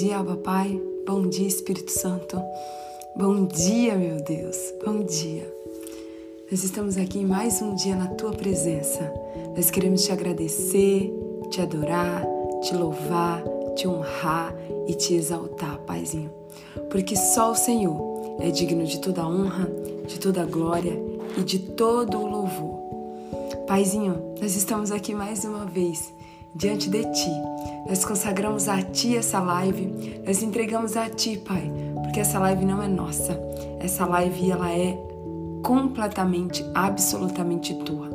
Dia, Aba Pai. Bom dia, Espírito Santo. Bom dia, meu Deus. Bom dia. Nós estamos aqui mais um dia na tua presença. Nós queremos te agradecer, te adorar, te louvar, te honrar e te exaltar, Paizinho. Porque só o Senhor é digno de toda honra, de toda glória e de todo o louvor. Paizinho, nós estamos aqui mais uma vez diante de Ti. Nós consagramos a Ti essa live, nós entregamos a Ti, Pai, porque essa live não é nossa. Essa live ela é completamente, absolutamente Tua.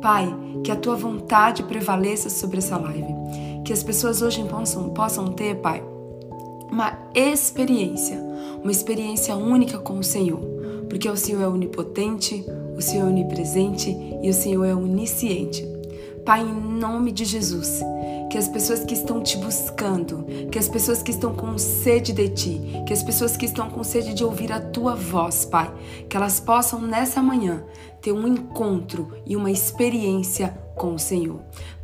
Pai, que a Tua vontade prevaleça sobre essa live, que as pessoas hoje possam, possam ter, Pai, uma experiência, uma experiência única com o Senhor, porque o Senhor é onipotente, o Senhor é onipresente e o Senhor é onisciente. Pai, em nome de Jesus, que as pessoas que estão te buscando, que as pessoas que estão com sede de ti, que as pessoas que estão com sede de ouvir a tua voz, Pai, que elas possam nessa manhã ter um encontro e uma experiência com o Senhor.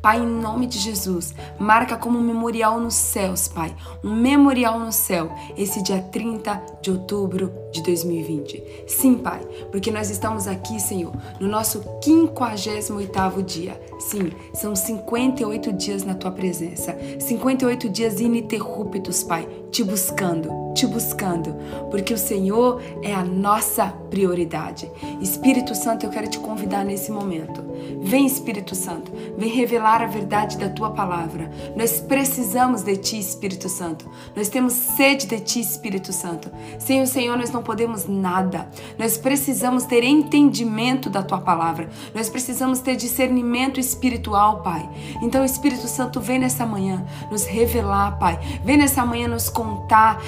Pai, em nome de Jesus, marca como um memorial nos céus, Pai, um memorial no céu, esse dia 30 de outubro de 2020. Sim, Pai, porque nós estamos aqui, Senhor, no nosso 58º dia. Sim, são 58 dias na tua presença, 58 dias ininterruptos, Pai, te buscando, te buscando, porque o Senhor é a nossa prioridade. Espírito Santo, eu quero te convidar nesse momento. Vem, Espírito Santo, vem revelar a verdade da tua palavra. Nós precisamos de ti, Espírito Santo. Nós temos sede de ti, Espírito Santo. Sem o Senhor, nós não podemos nada. Nós precisamos ter entendimento da tua palavra. Nós precisamos ter discernimento espiritual, Pai. Então, Espírito Santo, vem nessa manhã nos revelar, Pai. Vem nessa manhã nos contar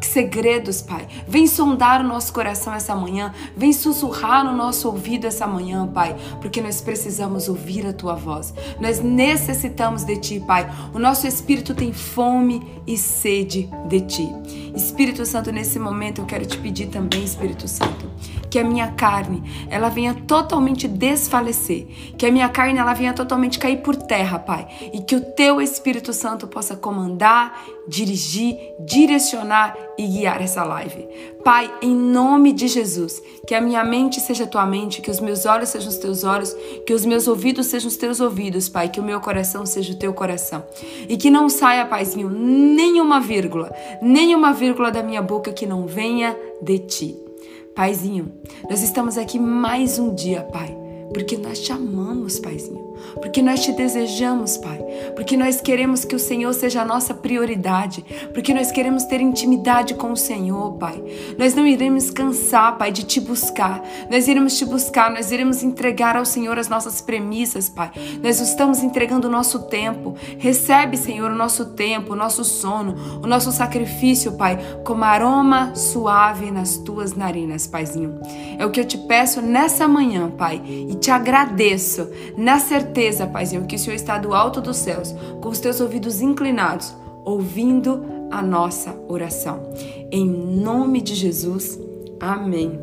segredos, Pai. Vem sondar o nosso coração essa manhã. Vem sussurrar no nosso ouvido essa manhã, Pai. Porque nós precisamos ouvir a tua voz. Nós necessitamos de ti, Pai. O nosso espírito tem fome e sede de ti. Espírito Santo, nesse momento eu quero te pedir também, Espírito Santo, que a minha carne, ela venha totalmente desfalecer, que a minha carne ela venha totalmente cair por terra, Pai, e que o teu Espírito Santo possa comandar, dirigir, direcionar e guiar essa live. Pai, em nome de Jesus, que a minha mente seja tua mente, que os meus olhos sejam os teus olhos, que os meus ouvidos sejam os teus ouvidos, Pai, que o meu coração seja o teu coração. E que não saia, Paizinho, nenhuma vírgula, nenhuma vírgula da minha boca que não venha de ti. Paizinho, nós estamos aqui mais um dia, Pai, porque nós te amamos, Paizinho porque nós te desejamos, Pai, porque nós queremos que o Senhor seja a nossa prioridade, porque nós queremos ter intimidade com o Senhor, Pai. Nós não iremos cansar, Pai, de te buscar, nós iremos te buscar, nós iremos entregar ao Senhor as nossas premissas, Pai. Nós estamos entregando o nosso tempo. Recebe, Senhor, o nosso tempo, o nosso sono, o nosso sacrifício, Pai, como aroma suave nas tuas narinas, Paizinho. É o que eu te peço nessa manhã, Pai, e te agradeço na certeza certeza, Paizinho, que o Senhor está do alto dos céus, com os teus ouvidos inclinados, ouvindo a nossa oração. Em nome de Jesus, amém.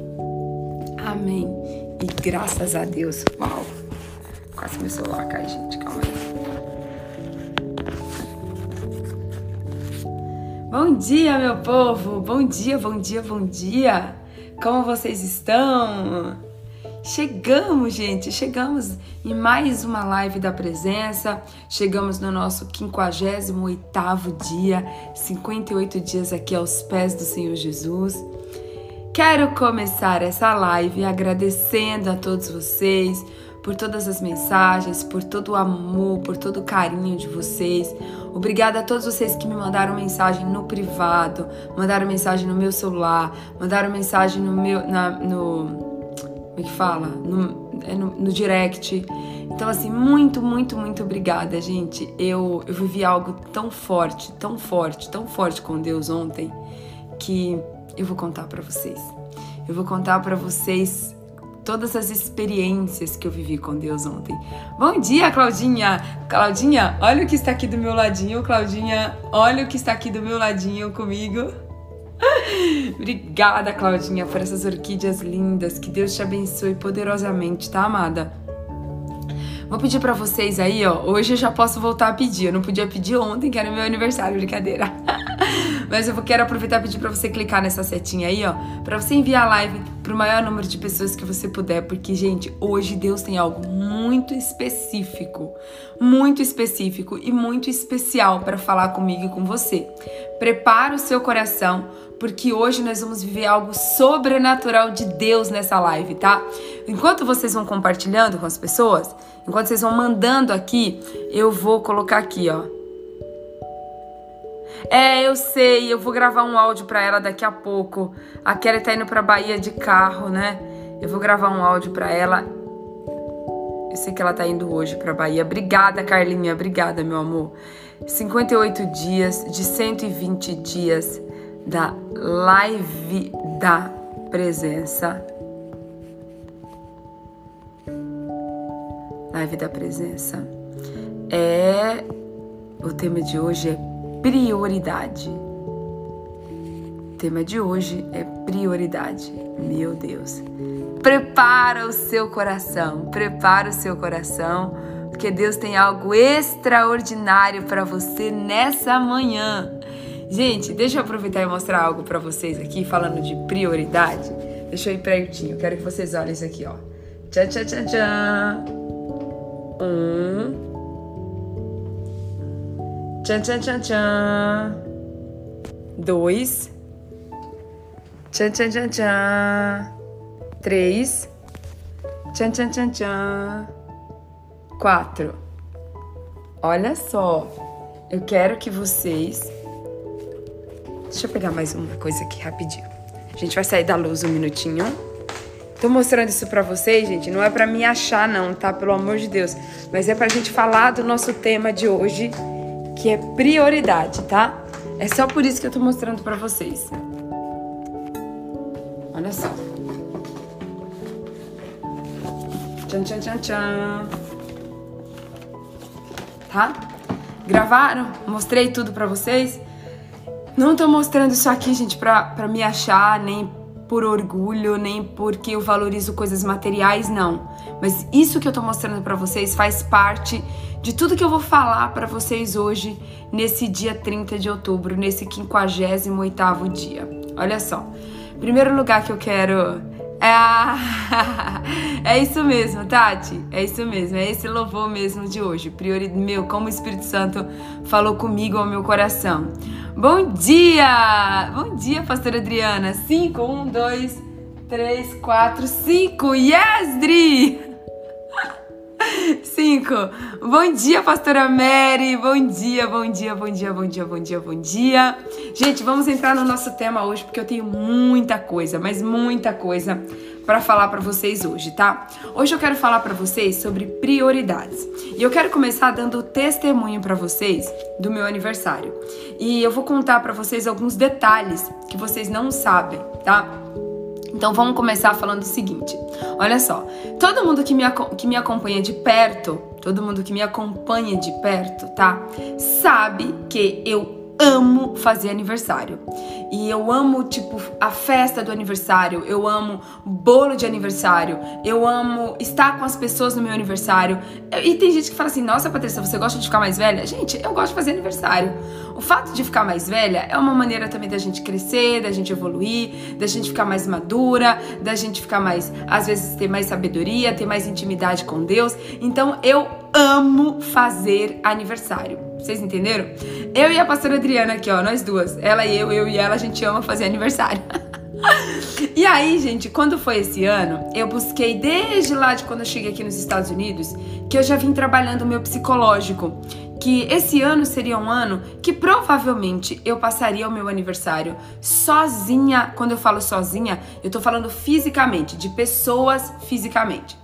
Amém. E graças a Deus. Uau! Quase meu celular cai, gente. Calma aí. Bom dia, meu povo! Bom dia, bom dia, bom dia! Como vocês estão? Chegamos, gente, chegamos em mais uma live da presença. Chegamos no nosso 58º dia, 58 dias aqui aos pés do Senhor Jesus. Quero começar essa live agradecendo a todos vocês por todas as mensagens, por todo o amor, por todo o carinho de vocês. Obrigada a todos vocês que me mandaram mensagem no privado, mandaram mensagem no meu celular, mandaram mensagem no meu na, no como é que fala? No, é no, no, direct. Então, assim, muito, muito, muito obrigada, gente. Eu, eu vivi algo tão forte, tão forte, tão forte com Deus ontem, que eu vou contar para vocês. Eu vou contar para vocês todas as experiências que eu vivi com Deus ontem. Bom dia, Claudinha! Claudinha, olha o que está aqui do meu ladinho. Claudinha, olha o que está aqui do meu ladinho comigo. Obrigada, Claudinha, por essas orquídeas lindas. Que Deus te abençoe poderosamente, tá, amada? Vou pedir para vocês aí, ó. Hoje eu já posso voltar a pedir. Eu não podia pedir ontem, que era meu aniversário, brincadeira. Mas eu quero aproveitar e pedir para você clicar nessa setinha aí, ó, para você enviar a live para o maior número de pessoas que você puder, porque gente, hoje Deus tem algo muito específico, muito específico e muito especial para falar comigo e com você. Prepara o seu coração, porque hoje nós vamos viver algo sobrenatural de Deus nessa live, tá? Enquanto vocês vão compartilhando com as pessoas, enquanto vocês vão mandando aqui, eu vou colocar aqui, ó é, eu sei, eu vou gravar um áudio para ela daqui a pouco. A Kelly tá indo pra Bahia de carro, né? Eu vou gravar um áudio para ela. Eu sei que ela tá indo hoje pra Bahia. Obrigada, Carlinha, obrigada, meu amor. 58 dias de 120 dias da live da presença. Live da presença. É o tema de hoje é prioridade. O tema de hoje é prioridade. Meu Deus. Prepara o seu coração, prepara o seu coração, porque Deus tem algo extraordinário para você nessa manhã. Gente, deixa eu aproveitar e mostrar algo para vocês aqui, falando de prioridade. Deixa eu ir pertinho, quero que vocês olhem isso aqui, ó. Tchau, tchau, tchau, tchau. Um, Tchan, tchan, tchan, tchan. Dois. Tchan, tchan, tchan, tchan. Três. Tchan, tchan, tchan, tchan. Quatro. Olha só. Eu quero que vocês. Deixa eu pegar mais uma coisa aqui rapidinho. A gente vai sair da luz um minutinho. Tô mostrando isso pra vocês, gente. Não é pra me achar, não, tá? Pelo amor de Deus. Mas é pra gente falar do nosso tema de hoje que é prioridade, tá? É só por isso que eu tô mostrando para vocês. Olha só. Tchan, tchan, tchan, tchan. Tá? Gravaram? Mostrei tudo para vocês? Não tô mostrando isso aqui, gente, pra, pra me achar, nem por orgulho, nem porque eu valorizo coisas materiais, não. Mas isso que eu tô mostrando para vocês faz parte de tudo que eu vou falar para vocês hoje, nesse dia 30 de outubro, nesse 58º dia. Olha só. Primeiro lugar que eu quero é, é isso mesmo, Tati. É isso mesmo. É esse louvor mesmo de hoje. Priori... Meu, como o Espírito Santo falou comigo ao meu coração. Bom dia! Bom dia, pastora Adriana. Cinco, um, dois, três, quatro, cinco. Yes, Dri! Cinco. Bom dia, pastora Mary. Bom dia, bom dia, bom dia, bom dia, bom dia, bom dia. Gente, vamos entrar no nosso tema hoje porque eu tenho muita coisa, mas muita coisa para falar para vocês hoje, tá? Hoje eu quero falar para vocês sobre prioridades. E eu quero começar dando testemunho para vocês do meu aniversário. E eu vou contar para vocês alguns detalhes que vocês não sabem, tá? Então vamos começar falando o seguinte: olha só, todo mundo que me, que me acompanha de perto, todo mundo que me acompanha de perto, tá? Sabe que eu amo fazer aniversário. E eu amo, tipo, a festa do aniversário, eu amo bolo de aniversário, eu amo estar com as pessoas no meu aniversário. E tem gente que fala assim: nossa, Patrícia, você gosta de ficar mais velha? Gente, eu gosto de fazer aniversário. O fato de ficar mais velha é uma maneira também da gente crescer, da gente evoluir, da gente ficar mais madura, da gente ficar mais, às vezes, ter mais sabedoria, ter mais intimidade com Deus. Então, eu amo fazer aniversário. Vocês entenderam? Eu e a pastora Adriana aqui, ó, nós duas. Ela e eu, eu e ela, a gente ama fazer aniversário. e aí, gente, quando foi esse ano, eu busquei desde lá de quando eu cheguei aqui nos Estados Unidos, que eu já vim trabalhando o meu psicológico. Que esse ano seria um ano que provavelmente eu passaria o meu aniversário sozinha. Quando eu falo sozinha, eu tô falando fisicamente, de pessoas fisicamente.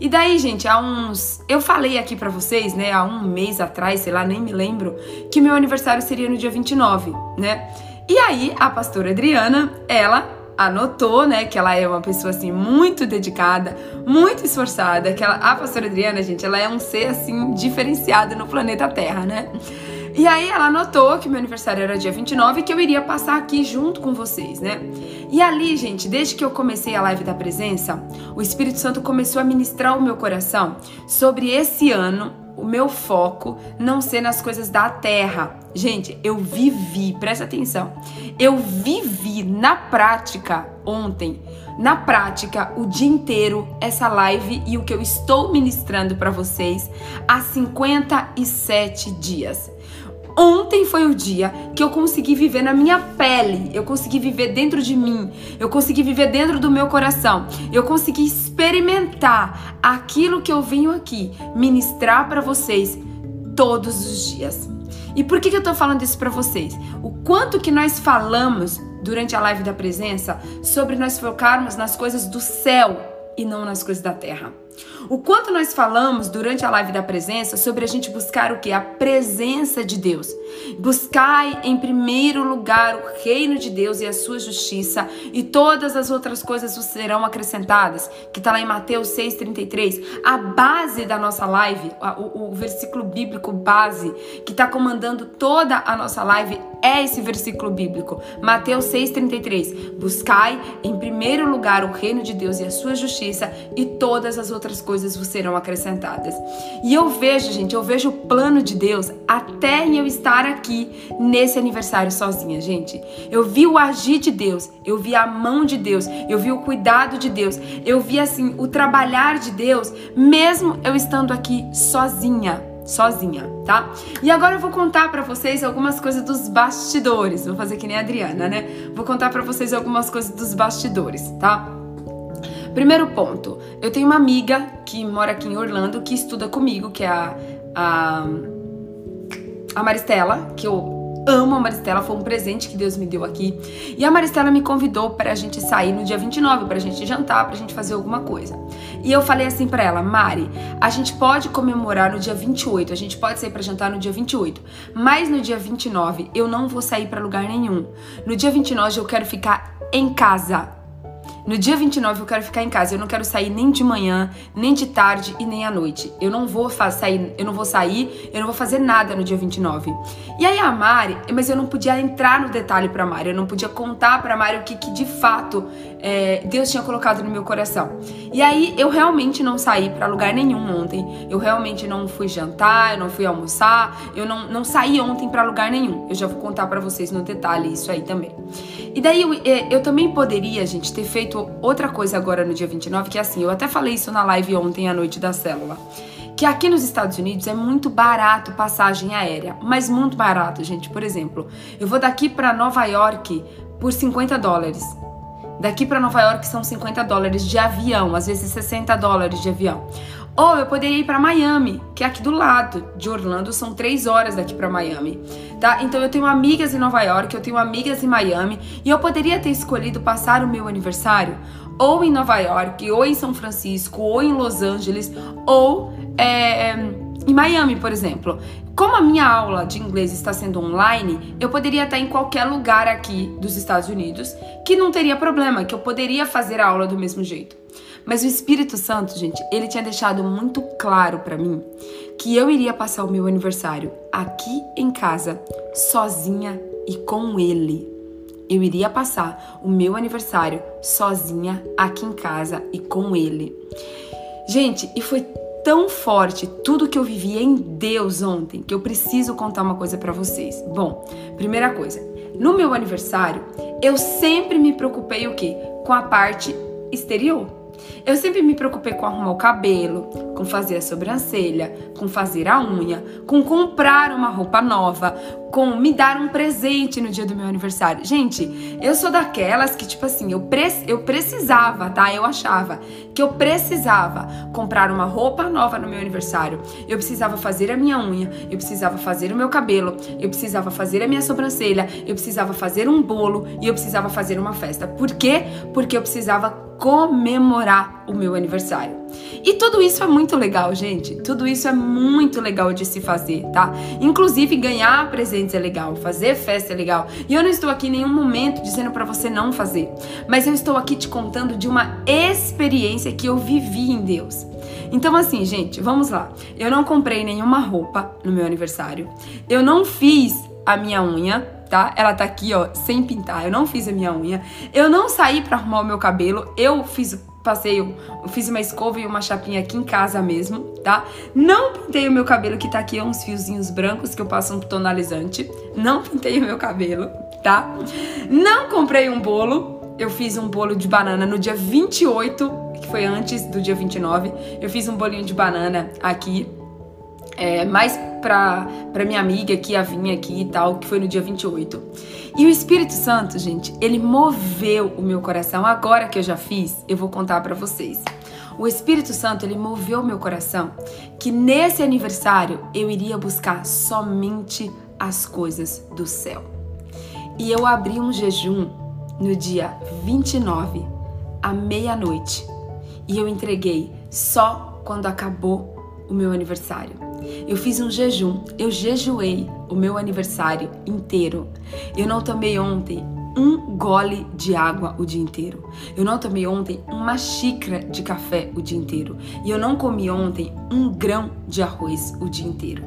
E daí, gente, há uns. Eu falei aqui para vocês, né, há um mês atrás, sei lá, nem me lembro, que meu aniversário seria no dia 29, né? E aí a pastora Adriana, ela anotou, né, que ela é uma pessoa assim muito dedicada, muito esforçada, que ela, a pastora Adriana, gente, ela é um ser assim diferenciado no planeta Terra, né? E aí ela anotou que meu aniversário era dia 29 e que eu iria passar aqui junto com vocês, né? E ali, gente, desde que eu comecei a live da presença, o Espírito Santo começou a ministrar o meu coração sobre esse ano o meu foco não ser nas coisas da terra. Gente, eu vivi, presta atenção, eu vivi na prática ontem, na prática, o dia inteiro, essa live e o que eu estou ministrando para vocês há 57 dias. Ontem foi o dia que eu consegui viver na minha pele, eu consegui viver dentro de mim, eu consegui viver dentro do meu coração, eu consegui experimentar aquilo que eu venho aqui ministrar para vocês todos os dias. E por que, que eu tô falando isso para vocês? O quanto que nós falamos durante a live da presença sobre nós focarmos nas coisas do céu e não nas coisas da terra. O quanto nós falamos durante a live da presença sobre a gente buscar o que? A presença de Deus. Buscai em primeiro lugar o reino de Deus e a sua justiça, e todas as outras coisas vos serão acrescentadas. Que está lá em Mateus 6,33. A base da nossa live, o, o versículo bíblico base, que está comandando toda a nossa live, é esse versículo bíblico. Mateus 6,33. Buscai em primeiro lugar o reino de Deus e a sua justiça, e todas as outras outras coisas vos serão acrescentadas. E eu vejo, gente, eu vejo o plano de Deus até eu estar aqui nesse aniversário sozinha, gente. Eu vi o agir de Deus, eu vi a mão de Deus, eu vi o cuidado de Deus, eu vi assim o trabalhar de Deus, mesmo eu estando aqui sozinha sozinha, tá? E agora eu vou contar para vocês algumas coisas dos bastidores. Vou fazer que nem a Adriana, né? Vou contar para vocês algumas coisas dos bastidores, tá? Primeiro ponto, eu tenho uma amiga que mora aqui em Orlando que estuda comigo, que é a, a, a Maristela, que eu amo a Maristela, foi um presente que Deus me deu aqui. E a Maristela me convidou para a gente sair no dia 29, para a gente jantar, para a gente fazer alguma coisa. E eu falei assim para ela, Mari, a gente pode comemorar no dia 28, a gente pode sair para jantar no dia 28, mas no dia 29 eu não vou sair para lugar nenhum. No dia 29 eu quero ficar em casa. No dia 29 eu quero ficar em casa. Eu não quero sair nem de manhã, nem de tarde e nem à noite. Eu não vou sair, eu não vou sair, eu não vou fazer nada no dia 29. E aí a Mari, mas eu não podia entrar no detalhe para Mari, eu não podia contar para Mari o que, que de fato é, Deus tinha colocado no meu coração. E aí eu realmente não saí para lugar nenhum ontem. Eu realmente não fui jantar, eu não fui almoçar, eu não, não saí ontem para lugar nenhum. Eu já vou contar para vocês no detalhe isso aí também. E daí eu, é, eu também poderia, gente, ter feito outra coisa agora no dia 29, que é assim, eu até falei isso na live ontem à noite da célula. Que aqui nos Estados Unidos é muito barato passagem aérea, mas muito barato, gente. Por exemplo, eu vou daqui para Nova York por 50 dólares. Daqui para Nova York são 50 dólares de avião, às vezes 60 dólares de avião. Ou eu poderia ir para Miami, que é aqui do lado de Orlando, são três horas daqui para Miami, tá? Então eu tenho amigas em Nova York, eu tenho amigas em Miami, e eu poderia ter escolhido passar o meu aniversário ou em Nova York, ou em São Francisco, ou em Los Angeles, ou é, em Miami, por exemplo. Como a minha aula de inglês está sendo online, eu poderia estar em qualquer lugar aqui dos Estados Unidos, que não teria problema, que eu poderia fazer a aula do mesmo jeito. Mas o Espírito Santo, gente, ele tinha deixado muito claro para mim que eu iria passar o meu aniversário aqui em casa, sozinha e com ele. Eu iria passar o meu aniversário sozinha aqui em casa e com ele. Gente, e foi tão forte tudo que eu vivi em Deus ontem que eu preciso contar uma coisa para vocês. Bom, primeira coisa, no meu aniversário, eu sempre me preocupei o quê? Com a parte exterior. Eu sempre me preocupei com arrumar o cabelo, com fazer a sobrancelha, com fazer a unha, com comprar uma roupa nova, com me dar um presente no dia do meu aniversário. Gente, eu sou daquelas que, tipo assim, eu, pre eu precisava, tá? Eu achava que eu precisava comprar uma roupa nova no meu aniversário. Eu precisava fazer a minha unha, eu precisava fazer o meu cabelo, eu precisava fazer a minha sobrancelha, eu precisava fazer um bolo e eu precisava fazer uma festa. Por quê? Porque eu precisava comemorar o meu aniversário. E tudo isso é muito legal, gente. Tudo isso é muito legal de se fazer, tá? Inclusive ganhar presentes é legal, fazer festa é legal. E eu não estou aqui em nenhum momento dizendo para você não fazer, mas eu estou aqui te contando de uma experiência que eu vivi em Deus. Então, assim, gente, vamos lá. Eu não comprei nenhuma roupa no meu aniversário. Eu não fiz a minha unha, tá? Ela tá aqui, ó, sem pintar. Eu não fiz a minha unha. Eu não saí para arrumar o meu cabelo. Eu fiz passei, eu fiz uma escova e uma chapinha aqui em casa mesmo, tá? Não pintei o meu cabelo que tá aqui uns fiozinhos brancos que eu passo um tonalizante. Não pintei o meu cabelo, tá? Não comprei um bolo. Eu fiz um bolo de banana no dia 28, que foi antes do dia 29. Eu fiz um bolinho de banana aqui é, mais pra, pra minha amiga que ia vir aqui e tal, que foi no dia 28. E o Espírito Santo, gente, ele moveu o meu coração. Agora que eu já fiz, eu vou contar para vocês. O Espírito Santo, ele moveu o meu coração que nesse aniversário eu iria buscar somente as coisas do céu. E eu abri um jejum no dia 29, à meia-noite. E eu entreguei só quando acabou o meu aniversário. Eu fiz um jejum, eu jejuei o meu aniversário inteiro. Eu não tomei ontem um gole de água o dia inteiro. Eu não tomei ontem uma xícara de café o dia inteiro. E eu não comi ontem um grão de arroz o dia inteiro.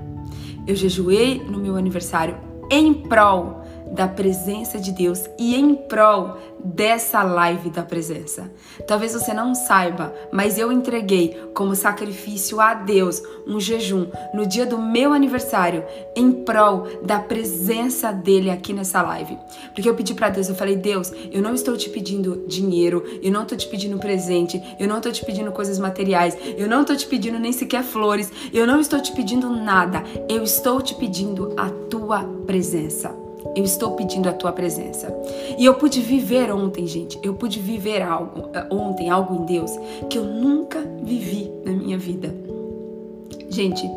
Eu jejuei no meu aniversário em prol da presença de Deus e em prol dessa live da presença. Talvez você não saiba, mas eu entreguei como sacrifício a Deus um jejum no dia do meu aniversário em prol da presença dele aqui nessa live. Porque eu pedi para Deus, eu falei: "Deus, eu não estou te pedindo dinheiro, eu não estou te pedindo presente, eu não estou te pedindo coisas materiais, eu não estou te pedindo nem sequer flores, eu não estou te pedindo nada. Eu estou te pedindo a tua presença." Eu estou pedindo a tua presença. E eu pude viver ontem, gente. Eu pude viver algo eh, ontem, algo em Deus que eu nunca vivi na minha vida. Gente,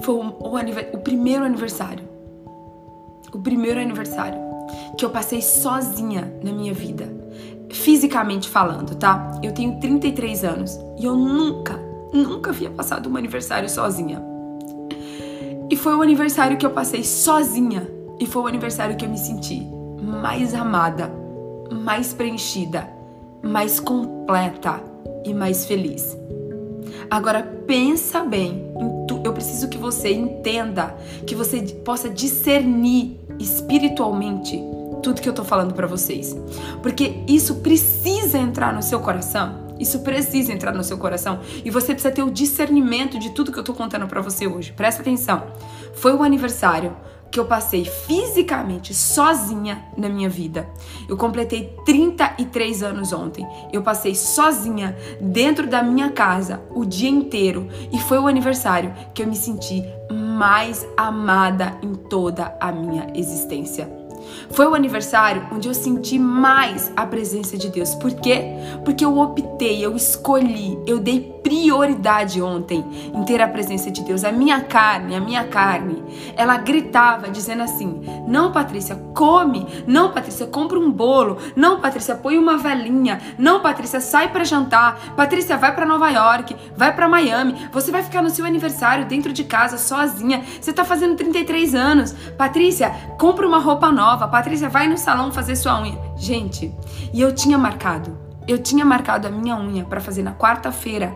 foi o, o, o primeiro aniversário. O primeiro aniversário que eu passei sozinha na minha vida. Fisicamente falando, tá? Eu tenho 33 anos e eu nunca, nunca havia passado um aniversário sozinha. E foi o aniversário que eu passei sozinha e foi o aniversário que eu me senti mais amada, mais preenchida, mais completa e mais feliz. Agora pensa bem, eu preciso que você entenda, que você possa discernir espiritualmente tudo que eu tô falando para vocês. Porque isso precisa entrar no seu coração. Isso precisa entrar no seu coração e você precisa ter o discernimento de tudo que eu tô contando para você hoje. Presta atenção. Foi o aniversário que eu passei fisicamente sozinha na minha vida. Eu completei 33 anos ontem. Eu passei sozinha dentro da minha casa o dia inteiro e foi o aniversário que eu me senti mais amada em toda a minha existência. Foi o aniversário onde eu senti mais a presença de Deus. Por quê? Porque eu optei, eu escolhi, eu dei prioridade ontem em ter a presença de Deus. A minha carne, a minha carne, ela gritava dizendo assim: "Não, Patrícia, come. Não, Patrícia, compra um bolo. Não, Patrícia, põe uma velinha. Não, Patrícia, sai para jantar. Patrícia, vai para Nova York, vai para Miami. Você vai ficar no seu aniversário dentro de casa sozinha. Você tá fazendo 33 anos. Patrícia, compra uma roupa nova. Patrícia, vai no salão fazer sua unha." Gente, e eu tinha marcado eu tinha marcado a minha unha para fazer na quarta-feira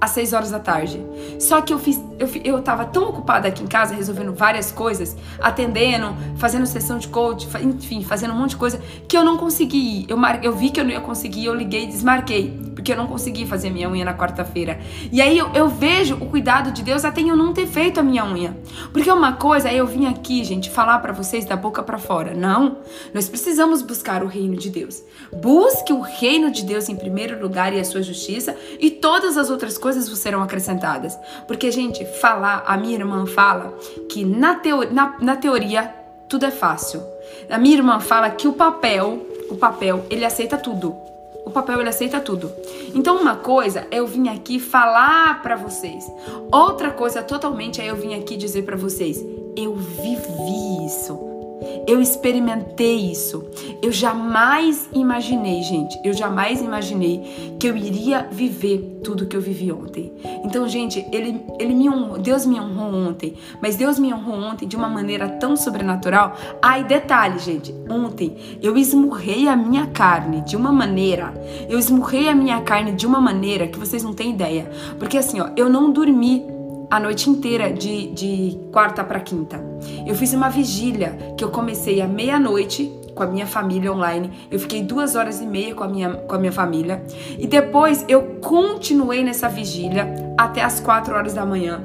às 6 horas da tarde. Só que eu fiz, eu, eu tava tão ocupada aqui em casa resolvendo várias coisas, atendendo, fazendo sessão de coach, enfim, fazendo um monte de coisa, que eu não consegui ir. Eu, mar, eu vi que eu não ia conseguir, eu liguei e desmarquei porque eu não consegui fazer minha unha na quarta-feira. E aí eu, eu, vejo o cuidado de Deus até eu não ter feito a minha unha. Porque uma coisa é eu vim aqui, gente, falar para vocês da boca para fora. Não, nós precisamos buscar o reino de Deus. Busque o reino de Deus em primeiro lugar e a sua justiça, e todas as outras coisas vos serão acrescentadas. Porque, gente, falar, a minha irmã fala que na, teo, na, na teoria tudo é fácil. A minha irmã fala que o papel, o papel, ele aceita tudo. O papel ele aceita tudo. Então uma coisa é eu vim aqui falar para vocês. Outra coisa totalmente é eu vim aqui dizer para vocês, eu vivi isso. Eu experimentei isso. Eu jamais imaginei, gente, eu jamais imaginei que eu iria viver tudo que eu vivi ontem. Então, gente, ele, ele me honrou, Deus me honrou ontem, mas Deus me honrou ontem de uma maneira tão sobrenatural. Ai, detalhe, gente, ontem eu esmurrei a minha carne de uma maneira, eu esmurrei a minha carne de uma maneira que vocês não têm ideia. Porque assim, ó, eu não dormi a noite inteira de, de quarta para quinta. Eu fiz uma vigília que eu comecei à meia-noite com a minha família online. Eu fiquei duas horas e meia com a minha, com a minha família. E depois eu continuei nessa vigília até as quatro horas da manhã.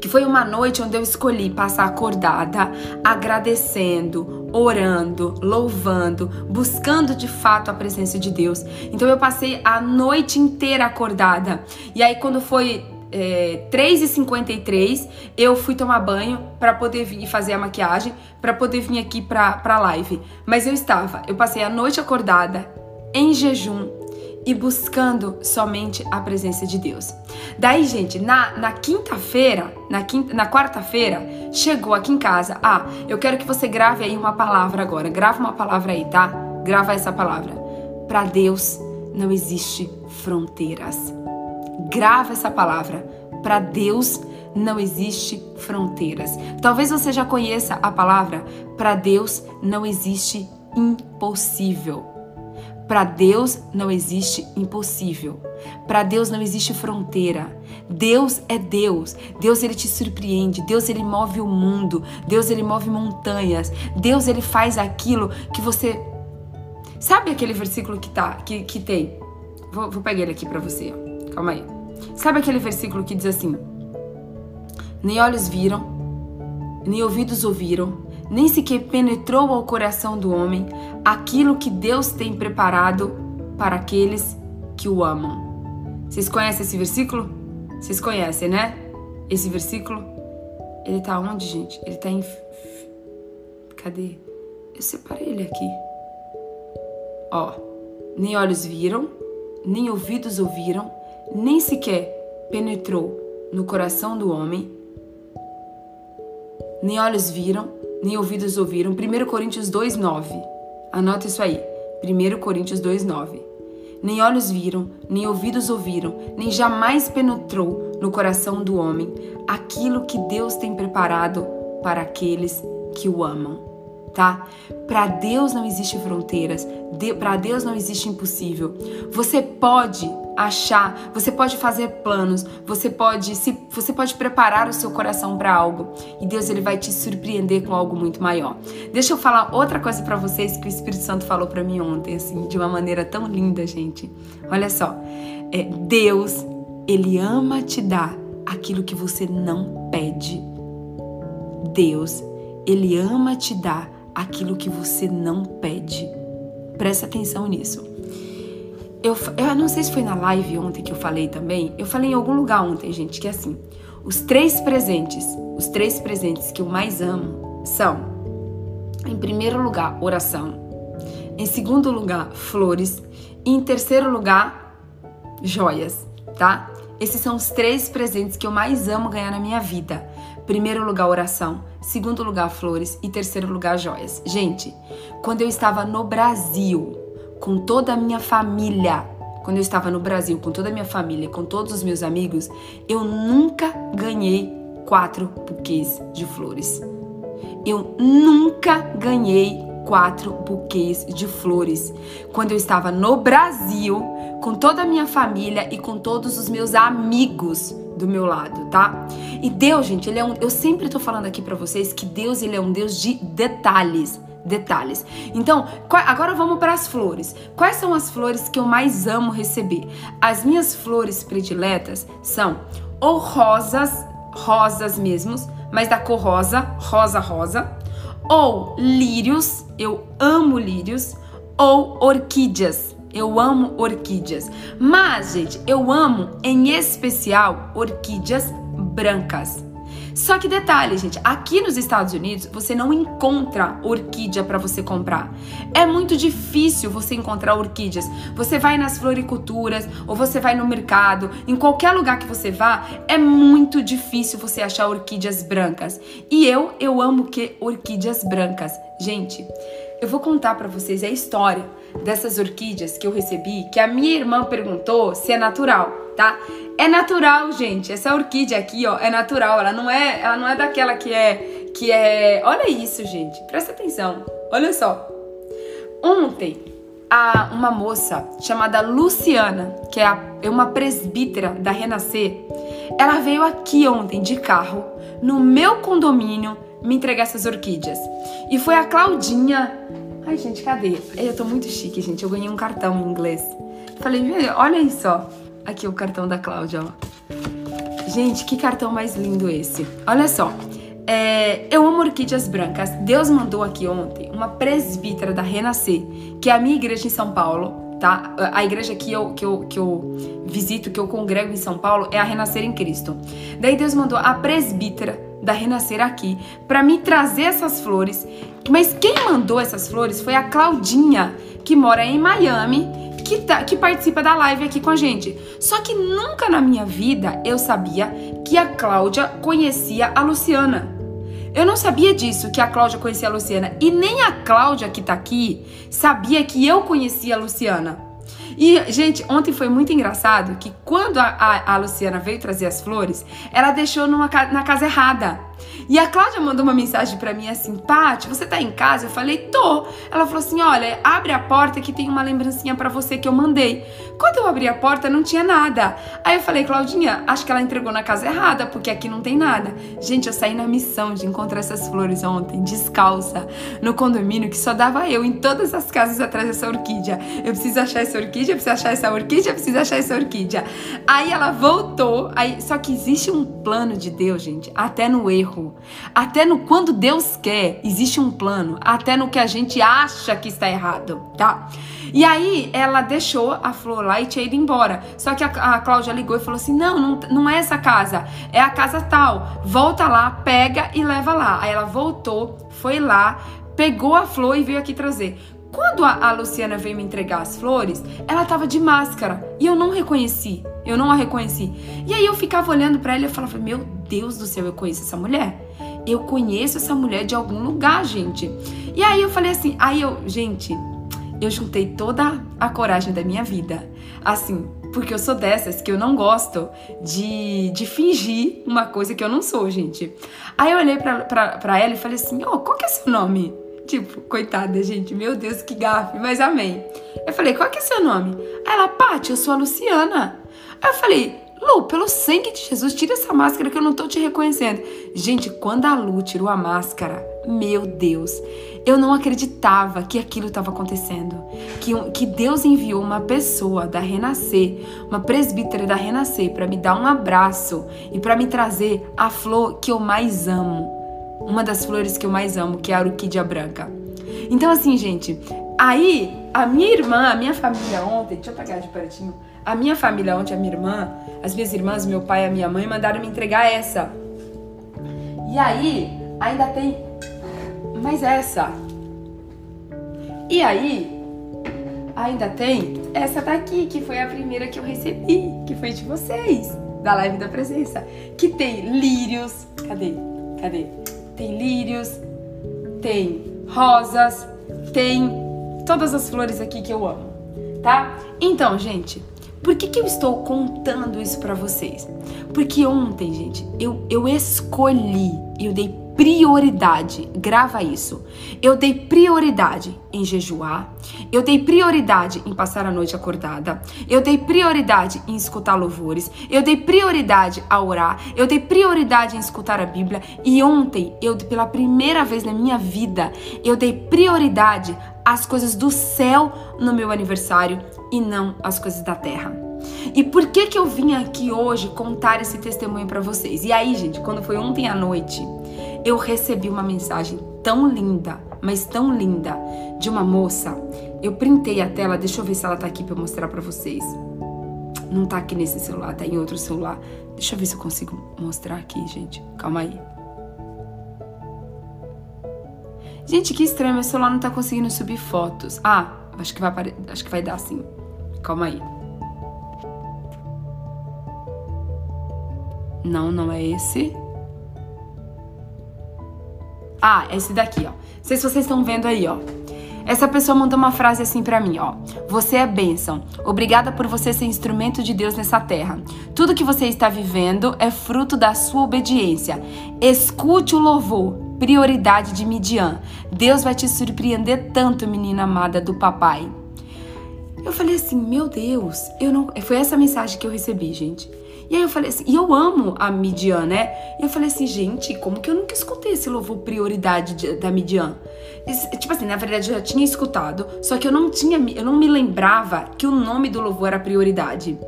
Que foi uma noite onde eu escolhi passar acordada, agradecendo, orando, louvando, buscando de fato a presença de Deus. Então eu passei a noite inteira acordada. E aí quando foi é, 3h53 eu fui tomar banho para poder vir fazer a maquiagem, para poder vir aqui pra, pra live. Mas eu estava, eu passei a noite acordada, em jejum e buscando somente a presença de Deus. Daí, gente, na, na quinta-feira, na, quinta, na quarta-feira, chegou aqui em casa. Ah, eu quero que você grave aí uma palavra agora. Grava uma palavra aí, tá? Grava essa palavra. Para Deus não existe fronteiras. Grava essa palavra. Para Deus não existe fronteiras. Talvez você já conheça a palavra. Para Deus não existe impossível. Para Deus não existe impossível. Para Deus não existe fronteira. Deus é Deus. Deus ele te surpreende. Deus ele move o mundo. Deus ele move montanhas. Deus ele faz aquilo que você Sabe aquele versículo que tá que, que tem? Vou, vou pegar ele aqui para você. Ó. Calma aí. Sabe aquele versículo que diz assim: Nem olhos viram, nem ouvidos ouviram, nem sequer penetrou ao coração do homem aquilo que Deus tem preparado para aqueles que o amam. Vocês conhecem esse versículo? Vocês conhecem, né? Esse versículo? Ele tá onde, gente? Ele tá em. Cadê? Eu separei ele aqui. Ó. Nem olhos viram, nem ouvidos ouviram, nem sequer penetrou no coração do homem, nem olhos viram, nem ouvidos ouviram. 1 Coríntios 2,9. Anota isso aí. 1 Coríntios 2,9. Nem olhos viram, nem ouvidos ouviram, nem jamais penetrou no coração do homem aquilo que Deus tem preparado para aqueles que o amam tá? Para Deus não existe fronteiras, de, para Deus não existe impossível. Você pode achar, você pode fazer planos, você pode se você pode preparar o seu coração para algo e Deus ele vai te surpreender com algo muito maior. Deixa eu falar outra coisa para vocês que o Espírito Santo falou para mim ontem assim, de uma maneira tão linda, gente. Olha só. É, Deus, ele ama te dar aquilo que você não pede. Deus, ele ama te dar aquilo que você não pede. Presta atenção nisso. Eu, eu não sei se foi na live ontem que eu falei também. Eu falei em algum lugar ontem, gente, que é assim: os três presentes, os três presentes que eu mais amo são, em primeiro lugar, oração. Em segundo lugar, flores. E em terceiro lugar, joias, tá? Esses são os três presentes que eu mais amo ganhar na minha vida. Primeiro lugar, oração. Segundo lugar, flores. E terceiro lugar, joias. Gente, quando eu estava no Brasil, com toda a minha família, quando eu estava no Brasil, com toda a minha família, com todos os meus amigos, eu nunca ganhei quatro buquês de flores. Eu nunca ganhei quatro buquês de flores. Quando eu estava no Brasil, com toda a minha família e com todos os meus amigos do meu lado, tá? E Deus, gente, ele é um, eu sempre tô falando aqui para vocês que Deus, ele é um Deus de detalhes detalhes. Então, agora vamos para as flores. Quais são as flores que eu mais amo receber? As minhas flores prediletas são ou rosas, rosas mesmos, mas da cor rosa, rosa rosa, ou lírios, eu amo lírios, ou orquídeas. Eu amo orquídeas. Mas, gente, eu amo em especial orquídeas brancas. Só que detalhe, gente, aqui nos Estados Unidos você não encontra orquídea para você comprar. É muito difícil você encontrar orquídeas. Você vai nas floriculturas ou você vai no mercado, em qualquer lugar que você vá, é muito difícil você achar orquídeas brancas. E eu, eu amo que orquídeas brancas. Gente, eu vou contar para vocês a história dessas orquídeas que eu recebi, que a minha irmã perguntou se é natural, tá? É natural, gente. Essa orquídea aqui, ó, é natural. Ela não é, ela não é daquela que é que é. Olha isso, gente. Presta atenção. Olha só. Ontem, a, uma moça chamada Luciana, que é, a, é uma presbítera da Renascer, ela veio aqui ontem de carro no meu condomínio me entregar essas orquídeas. E foi a Claudinha. Ai, gente, cadê? Eu tô muito chique, gente. Eu ganhei um cartão em inglês. Falei, olha isso, ó. Aqui o cartão da Cláudia, ó. Gente, que cartão mais lindo esse. Olha só. É, eu amo orquídeas brancas. Deus mandou aqui ontem uma presbítera da Renascer, que é a minha igreja em São Paulo, tá? A igreja que eu, que eu, que eu visito, que eu congrego em São Paulo, é a Renascer em Cristo. Daí Deus mandou a presbítera da Renascer aqui para me trazer essas flores. Mas quem mandou essas flores foi a Claudinha, que mora em Miami, que, tá, que participa da live aqui com a gente. Só que nunca na minha vida eu sabia que a Cláudia conhecia a Luciana. Eu não sabia disso, que a Cláudia conhecia a Luciana. E nem a Cláudia que tá aqui sabia que eu conhecia a Luciana. E, gente, ontem foi muito engraçado que quando a, a, a Luciana veio trazer as flores, ela deixou numa, na casa errada. E a Cláudia mandou uma mensagem para mim assim: Paty, você tá em casa? Eu falei: tô. Ela falou assim: olha, abre a porta que tem uma lembrancinha para você que eu mandei. Quando eu abri a porta, não tinha nada. Aí eu falei: Claudinha, acho que ela entregou na casa errada, porque aqui não tem nada. Gente, eu saí na missão de encontrar essas flores ontem, descalça, no condomínio, que só dava eu em todas as casas atrás dessa orquídea. Eu preciso achar essa orquídea, eu preciso achar essa orquídea, eu preciso achar essa orquídea. Aí ela voltou, aí só que existe um plano de Deus, gente, até no erro. Até no quando Deus quer, existe um plano, até no que a gente acha que está errado, tá? E aí ela deixou a flor lá e tinha ido embora. Só que a, a Cláudia ligou e falou assim: não, não, não é essa casa, é a casa tal. Volta lá, pega e leva lá. Aí ela voltou, foi lá, pegou a flor e veio aqui trazer. Quando a, a, Luciana veio me entregar as flores, ela tava de máscara e eu não reconheci. Eu não a reconheci. E aí eu ficava olhando para ela e eu falava: Meu Deus do céu, eu conheço essa mulher. Eu conheço essa mulher de algum lugar, gente. E aí eu falei assim: Aí eu, gente, eu juntei toda a coragem da minha vida. Assim, porque eu sou dessas que eu não gosto de, de fingir uma coisa que eu não sou, gente. Aí eu olhei pra, pra, pra ela e falei assim: oh, qual que é seu nome? Tipo, coitada, gente, meu Deus, que gafe, mas amém. Eu falei, qual que é seu nome? Aí ela, Paty, eu sou a Luciana. Aí eu falei, Lu, pelo sangue de Jesus, tira essa máscara que eu não tô te reconhecendo. Gente, quando a Lu tirou a máscara, meu Deus, eu não acreditava que aquilo estava acontecendo. Que, que Deus enviou uma pessoa da Renascer, uma presbítera da Renascer, para me dar um abraço e para me trazer a flor que eu mais amo uma das flores que eu mais amo, que é a orquídea branca. Então, assim, gente, aí a minha irmã, a minha família ontem, deixa eu pegar de pertinho, a minha família ontem, a minha irmã, as minhas irmãs, meu pai e a minha mãe mandaram me entregar essa. E aí, ainda tem mais essa. E aí, ainda tem essa daqui, que foi a primeira que eu recebi, que foi de vocês, da live da presença, que tem lírios. Cadê? Cadê? Tem lírios, tem rosas, tem todas as flores aqui que eu amo, tá? Então, gente, por que, que eu estou contando isso para vocês? Porque ontem, gente, eu, eu escolhi, eu dei prioridade, grava isso. Eu dei prioridade em jejuar, eu dei prioridade em passar a noite acordada, eu dei prioridade em escutar louvores, eu dei prioridade a orar, eu dei prioridade em escutar a Bíblia e ontem eu pela primeira vez na minha vida, eu dei prioridade às coisas do céu no meu aniversário e não às coisas da terra. E por que que eu vim aqui hoje contar esse testemunho para vocês? E aí, gente, quando foi ontem à noite, eu recebi uma mensagem tão linda, mas tão linda, de uma moça. Eu printei a tela, deixa eu ver se ela tá aqui para mostrar para vocês. Não tá aqui nesse celular, tá em outro celular. Deixa eu ver se eu consigo mostrar aqui, gente. Calma aí. Gente, que estranho, meu celular não tá conseguindo subir fotos. Ah, acho que vai, acho que vai dar sim. Calma aí. Não, não é esse. Ah, esse daqui, ó. Não sei se vocês estão vendo aí, ó. Essa pessoa mandou uma frase assim para mim, ó. Você é bênção. Obrigada por você ser instrumento de Deus nessa terra. Tudo que você está vivendo é fruto da sua obediência. Escute o louvor. Prioridade de Midian. Deus vai te surpreender tanto, menina amada do papai. Eu falei assim, meu Deus, eu não. Foi essa mensagem que eu recebi, gente. E aí eu falei assim, e eu amo a Midian, né? E eu falei assim, gente, como que eu nunca escutei esse louvor prioridade de, da Midian? Tipo assim, na verdade eu já tinha escutado, só que eu não tinha, eu não me lembrava que o nome do louvor era prioridade.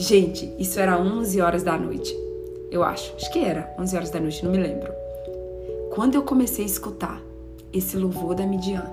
Gente, isso era 11 horas da noite. Eu acho, acho que era 11 horas da noite, não me lembro. Quando eu comecei a escutar esse louvor da Midian,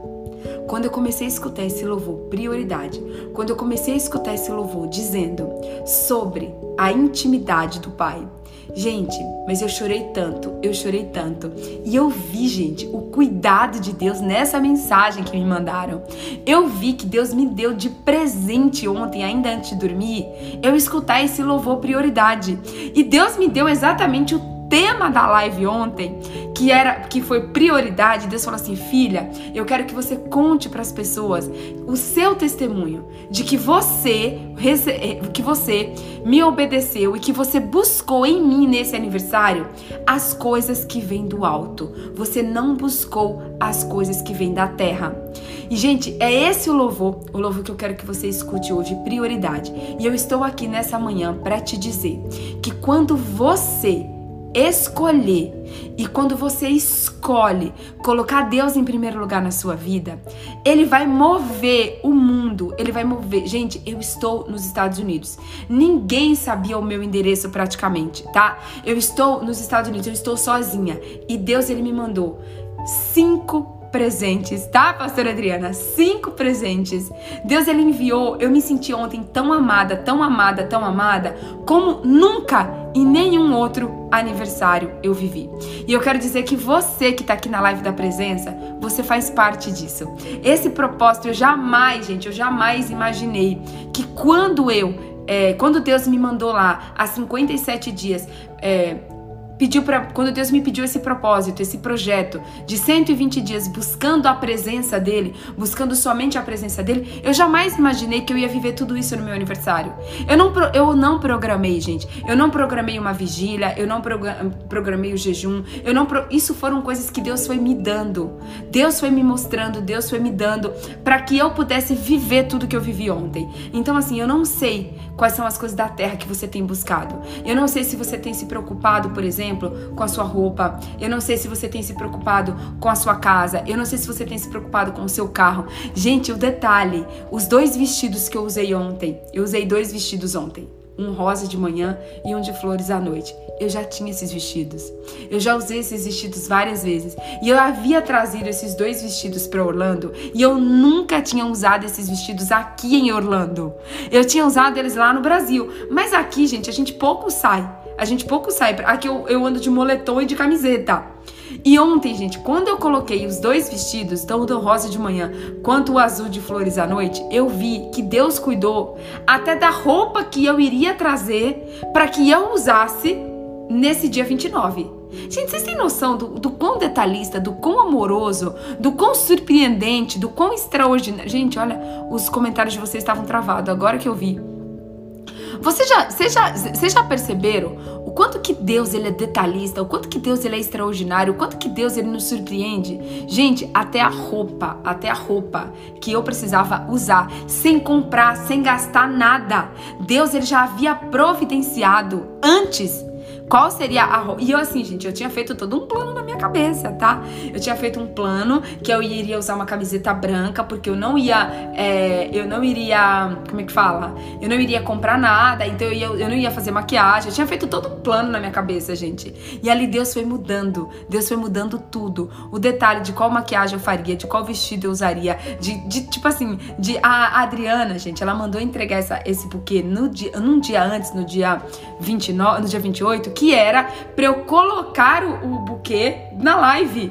quando eu comecei a escutar esse louvor, prioridade, quando eu comecei a escutar esse louvor dizendo sobre a intimidade do Pai. Gente, mas eu chorei tanto, eu chorei tanto. E eu vi, gente, o cuidado de Deus nessa mensagem que me mandaram. Eu vi que Deus me deu de presente ontem, ainda antes de dormir, eu escutar esse louvor prioridade. E Deus me deu exatamente o tema da live ontem, que era que foi prioridade, Deus falou assim: "Filha, eu quero que você conte para as pessoas o seu testemunho de que você eh, que você me obedeceu e que você buscou em mim nesse aniversário as coisas que vêm do alto. Você não buscou as coisas que vêm da terra." E gente, é esse o louvor, o louvor que eu quero que você escute hoje, prioridade. E eu estou aqui nessa manhã para te dizer que quando você escolher. E quando você escolhe colocar Deus em primeiro lugar na sua vida, ele vai mover o mundo, ele vai mover. Gente, eu estou nos Estados Unidos. Ninguém sabia o meu endereço praticamente, tá? Eu estou nos Estados Unidos, eu estou sozinha e Deus ele me mandou cinco presentes, tá, pastora Adriana? Cinco presentes. Deus ele enviou. Eu me senti ontem tão amada, tão amada, tão amada, como nunca em nenhum outro aniversário eu vivi. E eu quero dizer que você que tá aqui na live da presença, você faz parte disso. Esse propósito eu jamais, gente, eu jamais imaginei que quando eu é, quando Deus me mandou lá há 57 dias é, pediu para quando Deus me pediu esse propósito, esse projeto de 120 dias buscando a presença dele, buscando somente a presença dele, eu jamais imaginei que eu ia viver tudo isso no meu aniversário. Eu não eu não programei, gente. Eu não programei uma vigília, eu não programei o jejum, eu não isso foram coisas que Deus foi me dando. Deus foi me mostrando, Deus foi me dando para que eu pudesse viver tudo que eu vivi ontem. Então assim, eu não sei quais são as coisas da terra que você tem buscado. Eu não sei se você tem se preocupado, por exemplo, com a sua roupa. Eu não sei se você tem se preocupado com a sua casa. Eu não sei se você tem se preocupado com o seu carro. Gente, o detalhe: os dois vestidos que eu usei ontem, eu usei dois vestidos ontem. Um rosa de manhã e um de flores à noite. Eu já tinha esses vestidos. Eu já usei esses vestidos várias vezes. E eu havia trazido esses dois vestidos para Orlando. E eu nunca tinha usado esses vestidos aqui em Orlando. Eu tinha usado eles lá no Brasil. Mas aqui, gente, a gente pouco sai. A gente pouco sai. Aqui eu, eu ando de moletom e de camiseta. E ontem, gente, quando eu coloquei os dois vestidos, tanto o rosa de manhã quanto o azul de flores à noite, eu vi que Deus cuidou até da roupa que eu iria trazer para que eu usasse nesse dia 29. Gente, vocês têm noção do, do quão detalhista, do quão amoroso, do quão surpreendente, do quão extraordinário. Gente, olha, os comentários de vocês estavam travados agora que eu vi. Você já, você já, vocês já perceberam quanto que Deus ele é detalhista, o quanto que Deus ele é extraordinário, o quanto que Deus ele nos surpreende? Gente, até a roupa, até a roupa que eu precisava usar, sem comprar, sem gastar nada, Deus ele já havia providenciado antes Qual seria a. E eu, assim, gente, eu tinha feito todo um plano na minha cabeça, tá? Eu tinha feito um plano que eu iria usar uma camiseta branca, porque eu não ia. É, eu não iria. Como é que fala? Eu não iria comprar nada, então eu, ia, eu não ia fazer maquiagem. Eu tinha feito todo um plano na minha cabeça, gente. E ali Deus foi mudando. Deus foi mudando tudo. O detalhe de qual maquiagem eu faria, de qual vestido eu usaria, de, de tipo assim, de a Adriana, gente, ela mandou entregar essa, esse buquê no dia, num dia antes, no dia 29, no dia 28 que era para eu colocar o, o buquê na live.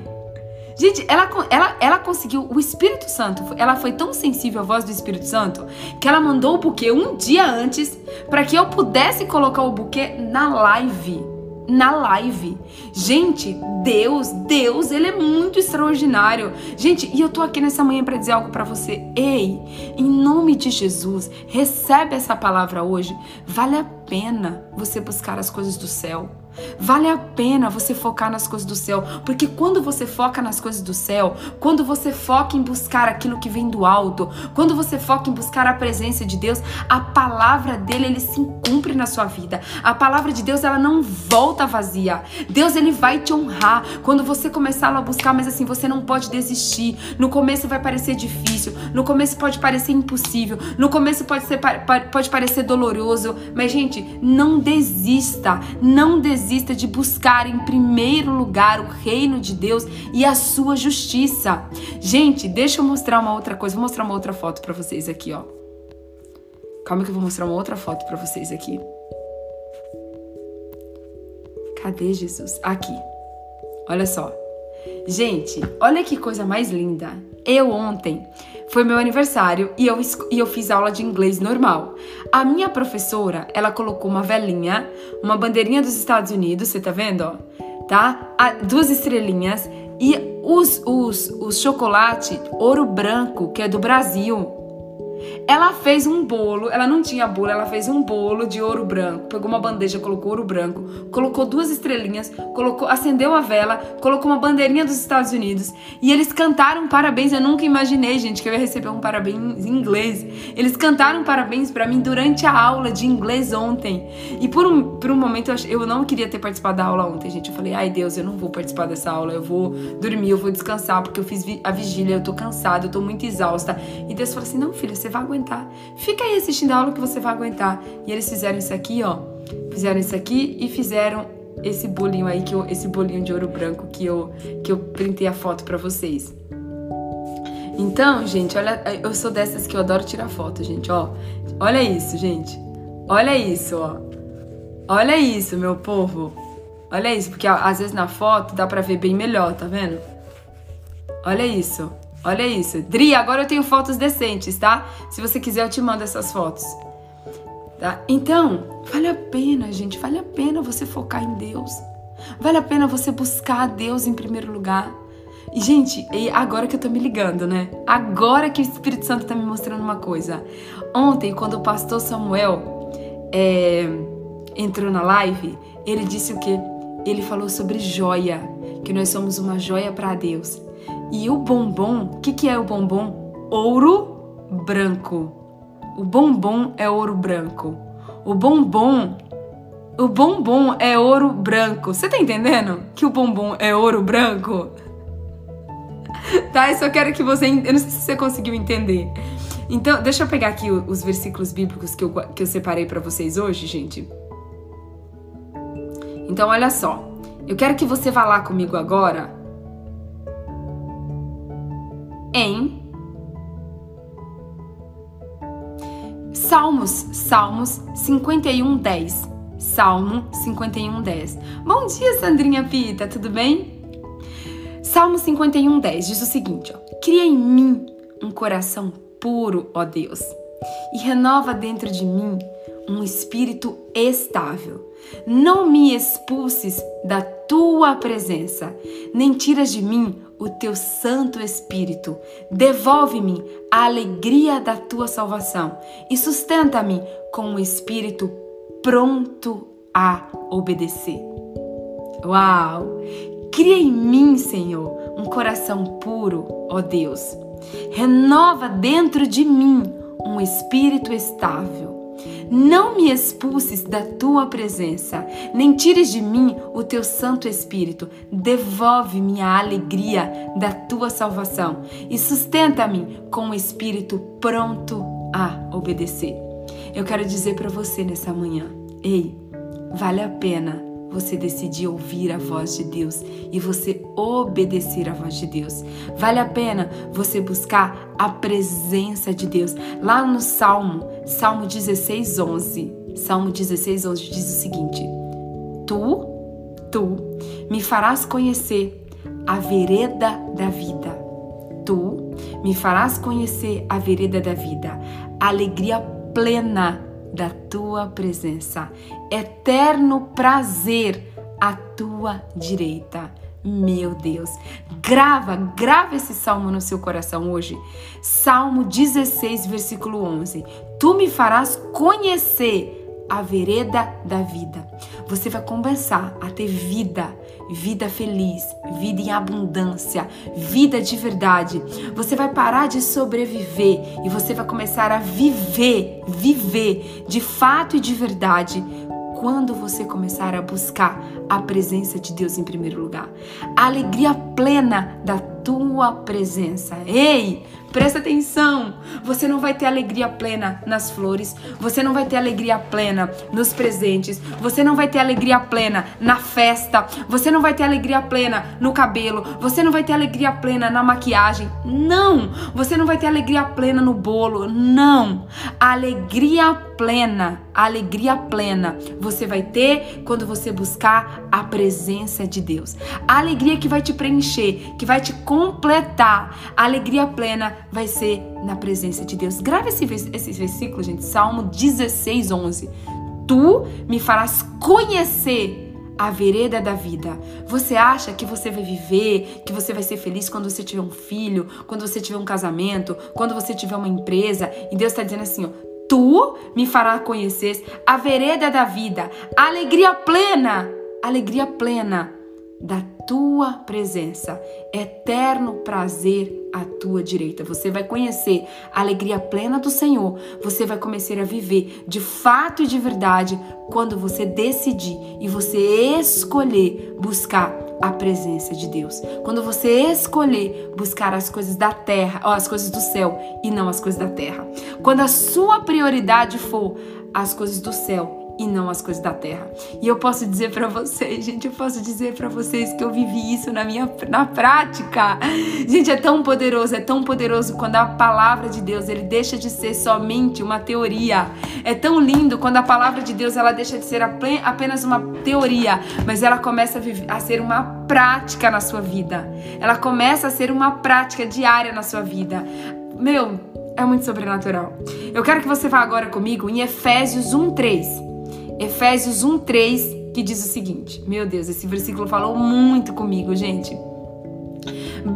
Gente, ela, ela, ela conseguiu, o Espírito Santo, ela foi tão sensível à voz do Espírito Santo que ela mandou o buquê um dia antes para que eu pudesse colocar o buquê na live na live. Gente, Deus, Deus, ele é muito extraordinário. Gente, e eu tô aqui nessa manhã para dizer algo para você. Ei, em nome de Jesus, recebe essa palavra hoje. Vale a pena você buscar as coisas do céu. Vale a pena você focar nas coisas do céu, porque quando você foca nas coisas do céu, quando você foca em buscar aquilo que vem do alto, quando você foca em buscar a presença de Deus, a palavra dele ele se cumpre na sua vida. A palavra de Deus ela não volta vazia. Deus ele vai te honrar quando você começar a buscar, mas assim você não pode desistir. No começo vai parecer difícil, no começo pode parecer impossível, no começo pode ser pode parecer doloroso, mas gente, não desista, não desista desista de buscar em primeiro lugar o reino de Deus e a sua justiça. Gente, deixa eu mostrar uma outra coisa. Vou mostrar uma outra foto para vocês aqui, ó. Calma que eu vou mostrar uma outra foto para vocês aqui. Cadê Jesus? Aqui. Olha só. Gente, olha que coisa mais linda. Eu ontem foi meu aniversário e eu, e eu fiz aula de inglês normal. A minha professora, ela colocou uma velinha, uma bandeirinha dos Estados Unidos, você tá vendo, ó? Tá? A, duas estrelinhas e os, os, os chocolate ouro branco, que é do Brasil. Ela fez um bolo, ela não tinha bolo, ela fez um bolo de ouro branco. Pegou uma bandeja, colocou ouro branco, colocou duas estrelinhas, colocou, acendeu a vela, colocou uma bandeirinha dos Estados Unidos e eles cantaram parabéns. Eu nunca imaginei, gente, que eu ia receber um parabéns em inglês. Eles cantaram parabéns para mim durante a aula de inglês ontem. E por um, por um momento eu, eu não queria ter participado da aula ontem, gente. Eu falei, ai Deus, eu não vou participar dessa aula, eu vou dormir, eu vou descansar, porque eu fiz a vigília, eu tô cansada, eu tô muito exausta. E Deus falou assim: não, filha, você vai aguentar. Fica aí assistindo a aula que você vai aguentar. E eles fizeram isso aqui, ó. Fizeram isso aqui e fizeram esse bolinho aí, que eu, esse bolinho de ouro branco que eu, que eu printei a foto para vocês. Então, gente, olha, eu sou dessas que eu adoro tirar foto, gente, ó. Olha isso, gente. Olha isso, ó. Olha isso, meu povo. Olha isso, porque ó, às vezes na foto dá pra ver bem melhor, tá vendo? Olha isso. Olha isso. Dri, agora eu tenho fotos decentes, tá? Se você quiser, eu te mando essas fotos. Tá? Então, vale a pena, gente, vale a pena você focar em Deus. Vale a pena você buscar Deus em primeiro lugar. E, gente, agora que eu tô me ligando, né? Agora que o Espírito Santo tá me mostrando uma coisa. Ontem, quando o pastor Samuel é, entrou na live, ele disse o quê? Ele falou sobre joia, que nós somos uma joia para Deus. E o bombom, o que, que é o bombom? Ouro branco. O bombom é ouro branco. O bombom, o bombom é ouro branco. Você tá entendendo que o bombom é ouro branco? tá, eu só quero que você, eu não sei se você conseguiu entender. Então, deixa eu pegar aqui os versículos bíblicos que eu, que eu separei para vocês hoje, gente. Então, olha só. Eu quero que você vá lá comigo agora em Salmos, Salmos 51, 10. Salmo 51, 10. Bom dia, Sandrinha Pita, tudo bem? Salmo 51, 10 diz o seguinte: ó, Cria em mim um coração puro, ó Deus, e renova dentro de mim um espírito estável. Não me expulses da tua presença, nem tiras de mim o teu Santo Espírito. Devolve-me a alegria da tua salvação e sustenta-me com um espírito pronto a obedecer. Uau! Cria em mim, Senhor, um coração puro, ó Deus. Renova dentro de mim um espírito estável. Não me expulses da tua presença, nem tires de mim o teu Santo Espírito. Devolve-me a alegria da tua salvação e sustenta-me com o espírito pronto a obedecer. Eu quero dizer para você nessa manhã: ei, vale a pena você decidir ouvir a voz de Deus e você obedecer à voz de Deus. Vale a pena você buscar a presença de Deus. Lá no Salmo, Salmo 16, 11. Salmo 16, 11 diz o seguinte: Tu, tu me farás conhecer a vereda da vida. Tu me farás conhecer a vereda da vida, a alegria plena da tua presença, eterno prazer à tua direita. Meu Deus, grava, grava esse salmo no seu coração hoje. Salmo 16, versículo 11. Tu me farás conhecer a vereda da vida. Você vai começar a ter vida, vida feliz, vida em abundância, vida de verdade. Você vai parar de sobreviver e você vai começar a viver, viver de fato e de verdade quando você começar a buscar a presença de Deus em primeiro lugar. A alegria plena da tua presença. Ei, presta atenção. Você não vai ter alegria plena nas flores, você não vai ter alegria plena nos presentes, você não vai ter alegria plena na festa, você não vai ter alegria plena no cabelo, você não vai ter alegria plena na maquiagem. Não! Você não vai ter alegria plena no bolo. Não! Alegria plena, alegria plena você vai ter quando você buscar a presença de Deus. A alegria que vai te preencher, que vai te completar. A alegria plena vai ser na presença de Deus. Grave esse, esse versículo, gente. Salmo 16, 11. Tu me farás conhecer a vereda da vida. Você acha que você vai viver, que você vai ser feliz quando você tiver um filho, quando você tiver um casamento, quando você tiver uma empresa? E Deus está dizendo assim: ó, tu me farás conhecer a vereda da vida, a alegria plena, alegria plena da tua presença, eterno prazer à tua direita. Você vai conhecer a alegria plena do Senhor. Você vai começar a viver de fato e de verdade quando você decidir e você escolher buscar a presença de Deus. Quando você escolher buscar as coisas da terra, ou as coisas do céu e não as coisas da terra. Quando a sua prioridade for as coisas do céu e não as coisas da terra. E eu posso dizer para vocês, gente, eu posso dizer para vocês que eu vivi isso na minha na prática. Gente, é tão poderoso, é tão poderoso quando a palavra de Deus, ele deixa de ser somente uma teoria. É tão lindo quando a palavra de Deus, ela deixa de ser apenas uma teoria, mas ela começa a, a ser uma prática na sua vida. Ela começa a ser uma prática diária na sua vida. Meu, é muito sobrenatural. Eu quero que você vá agora comigo em Efésios 1:3. Efésios 1:3, que diz o seguinte: Meu Deus, esse versículo falou muito comigo, gente.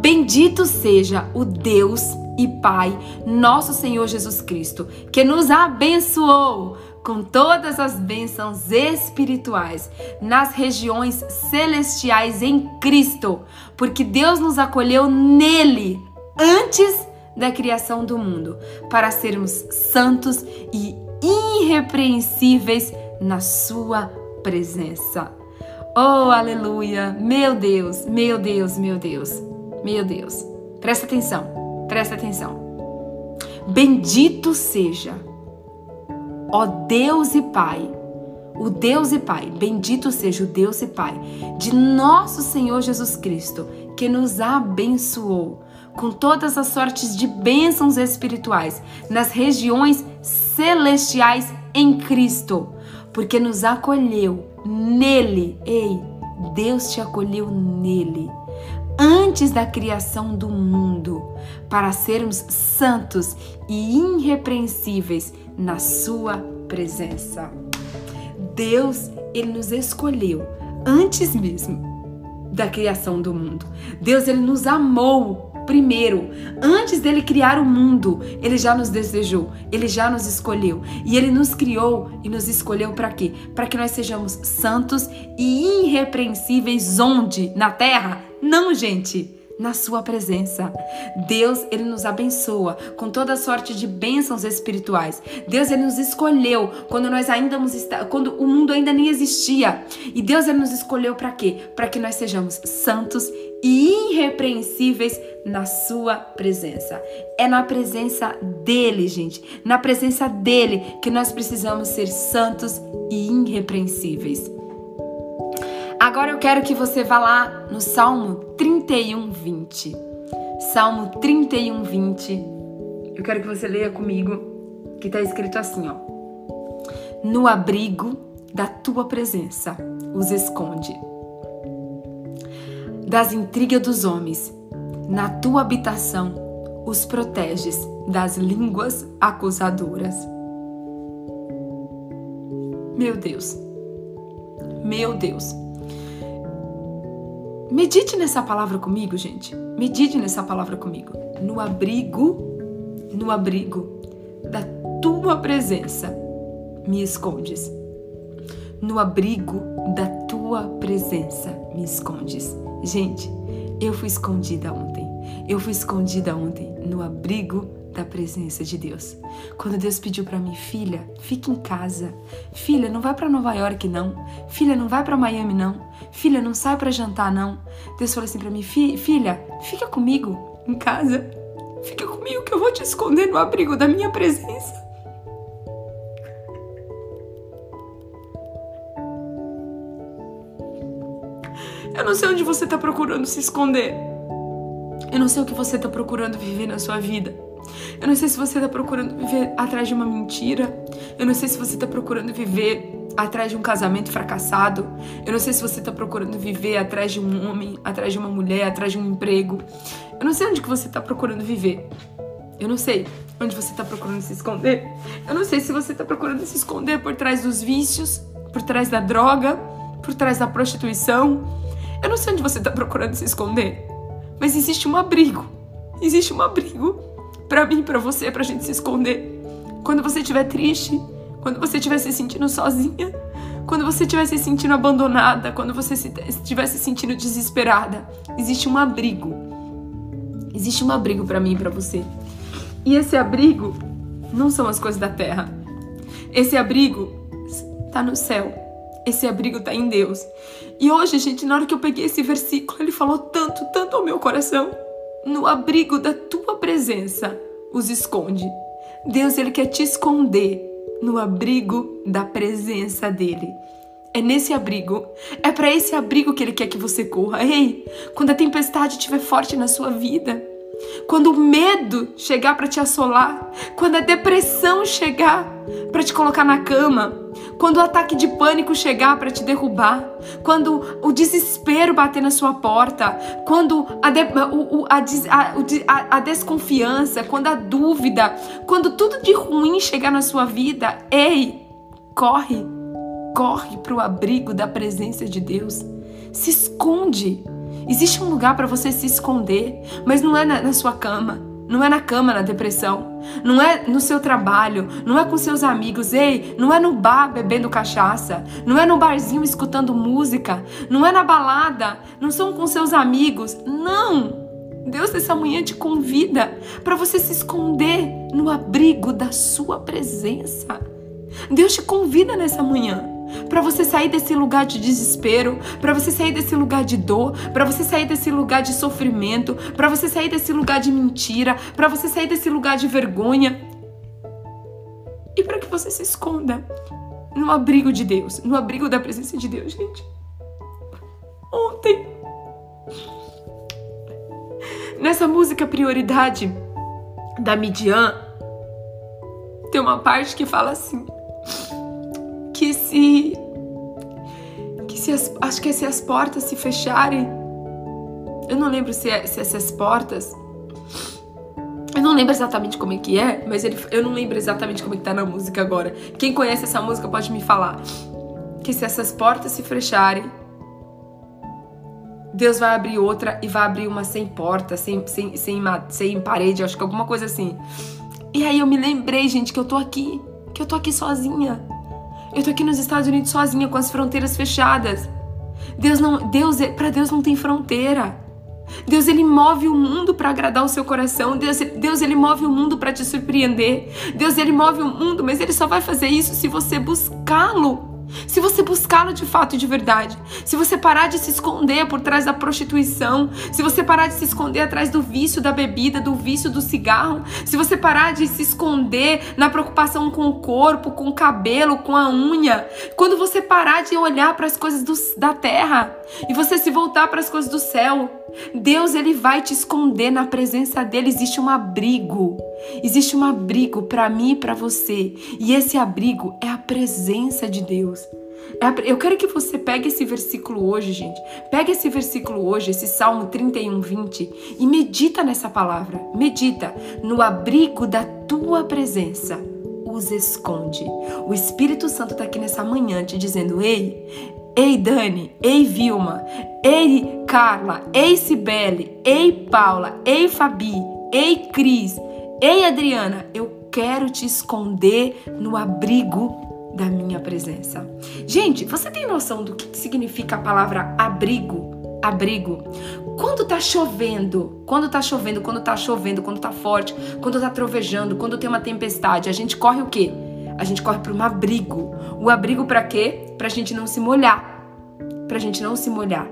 Bendito seja o Deus e Pai, nosso Senhor Jesus Cristo, que nos abençoou com todas as bênçãos espirituais nas regiões celestiais em Cristo, porque Deus nos acolheu nele antes da criação do mundo, para sermos santos e irrepreensíveis na sua presença. Oh, aleluia! Meu Deus, meu Deus, meu Deus, meu Deus. Presta atenção, presta atenção. Bendito seja, ó Deus e Pai, o Deus e Pai, bendito seja o Deus e Pai de nosso Senhor Jesus Cristo, que nos abençoou com todas as sortes de bênçãos espirituais nas regiões celestiais em Cristo porque nos acolheu nele. Ei, Deus te acolheu nele antes da criação do mundo, para sermos santos e irrepreensíveis na sua presença. Deus, ele nos escolheu antes mesmo da criação do mundo. Deus, ele nos amou Primeiro, antes dele criar o mundo, ele já nos desejou, ele já nos escolheu. E ele nos criou e nos escolheu para quê? Para que nós sejamos santos e irrepreensíveis onde? Na terra? Não, gente na sua presença. Deus, ele nos abençoa com toda sorte de bênçãos espirituais. Deus, ele nos escolheu quando nós ainda quando o mundo ainda nem existia. E Deus ele nos escolheu para quê? Para que nós sejamos santos e irrepreensíveis na sua presença. É na presença dele, gente, na presença dele que nós precisamos ser santos e irrepreensíveis. Agora eu quero que você vá lá no Salmo 31, 20. Salmo 31, 20. Eu quero que você leia comigo, que está escrito assim, ó. No abrigo da tua presença os esconde. Das intrigas dos homens, na tua habitação os proteges das línguas acusadoras. Meu Deus, meu Deus. Medite nessa palavra comigo, gente. Medite nessa palavra comigo. No abrigo, no abrigo da tua presença, me escondes. No abrigo da tua presença, me escondes. Gente, eu fui escondida ontem. Eu fui escondida ontem no abrigo da presença de Deus. Quando Deus pediu para mim, filha, fique em casa. Filha, não vai para Nova York não. Filha, não vai para Miami não. Filha, não sai para jantar não. Deus falou assim para mim, filha, fica comigo em casa. Fica comigo que eu vou te esconder no abrigo da minha presença. Eu não sei onde você está procurando se esconder. Eu não sei o que você está procurando viver na sua vida. Eu não sei se você está procurando viver atrás de uma mentira. Eu não sei se você está procurando viver atrás de um casamento fracassado. Eu não sei se você está procurando viver atrás de um homem, atrás de uma mulher, atrás de um emprego. Eu não sei onde que você está procurando viver. Eu não sei onde você está procurando se esconder. Eu não sei se você está procurando se esconder por trás dos vícios, por trás da droga, por trás da prostituição. Eu não sei onde você está procurando se esconder. Mas existe um abrigo. Existe um abrigo para mim, para você, pra gente se esconder. Quando você estiver triste, quando você estiver se sentindo sozinha, quando você estiver se sentindo abandonada, quando você estiver se sentindo desesperada, existe um abrigo. Existe um abrigo para mim e para você. E esse abrigo não são as coisas da terra. Esse abrigo está no céu. Esse abrigo está em Deus. E hoje, gente, na hora que eu peguei esse versículo, ele falou tanto, tanto ao meu coração no abrigo da tua presença os esconde. Deus ele quer te esconder no abrigo da presença dele. É nesse abrigo, é para esse abrigo que ele quer que você corra. Ei, quando a tempestade estiver forte na sua vida, quando o medo chegar para te assolar, quando a depressão chegar para te colocar na cama, quando o ataque de pânico chegar para te derrubar, quando o desespero bater na sua porta, quando a, de, o, a, a, a desconfiança, quando a dúvida, quando tudo de ruim chegar na sua vida, ei, corre, corre para o abrigo da presença de Deus, se esconde. Existe um lugar para você se esconder, mas não é na, na sua cama. Não é na cama, na depressão. Não é no seu trabalho. Não é com seus amigos. Ei, não é no bar bebendo cachaça. Não é no barzinho escutando música. Não é na balada. Não são com seus amigos. Não! Deus nessa manhã te convida para você se esconder no abrigo da sua presença. Deus te convida nessa manhã para você sair desse lugar de desespero, para você sair desse lugar de dor, para você sair desse lugar de sofrimento, para você sair desse lugar de mentira, para você sair desse lugar de vergonha. E para que você se esconda no abrigo de Deus, no abrigo da presença de Deus, gente. Ontem, nessa música Prioridade da Midian, tem uma parte que fala assim: que se que se as, acho que se as portas se fecharem, eu não lembro se, é, se essas portas eu não lembro exatamente como é que é, mas ele, eu não lembro exatamente como é que tá na música agora. Quem conhece essa música pode me falar. Que se essas portas se fecharem, Deus vai abrir outra e vai abrir uma sem porta, sem, sem, sem, sem parede, acho que alguma coisa assim. E aí eu me lembrei, gente, que eu tô aqui, que eu tô aqui sozinha. Eu tô aqui nos Estados Unidos sozinha com as fronteiras fechadas. Deus não, Deus, é, para Deus não tem fronteira. Deus ele move o mundo para agradar o seu coração. Deus, Deus ele move o mundo para te surpreender. Deus ele move o mundo, mas ele só vai fazer isso se você buscá-lo. Se você buscá-lo de fato e de verdade, se você parar de se esconder por trás da prostituição, se você parar de se esconder atrás do vício da bebida, do vício do cigarro, se você parar de se esconder na preocupação com o corpo, com o cabelo, com a unha, quando você parar de olhar para as coisas do, da terra e você se voltar para as coisas do céu, Deus ele vai te esconder na presença dele. Existe um abrigo. Existe um abrigo para mim e para você. E esse abrigo é presença de Deus. É eu quero que você pegue esse versículo hoje, gente. Pegue esse versículo hoje, esse Salmo 31, 20, e medita nessa palavra. Medita. No abrigo da tua presença os esconde. O Espírito Santo está aqui nessa manhã te dizendo: Ei, Ei Dani, ei Vilma, ei Carla, ei Cibele, ei Paula, ei Fabi, ei Cris, ei Adriana, eu quero te esconder no abrigo da minha presença. Gente, você tem noção do que significa a palavra abrigo? Abrigo. Quando tá chovendo, quando tá chovendo, quando tá chovendo, quando tá forte, quando tá trovejando, quando tem uma tempestade, a gente corre o quê? A gente corre para um abrigo. O abrigo para quê? Para a gente não se molhar. Para a gente não se molhar.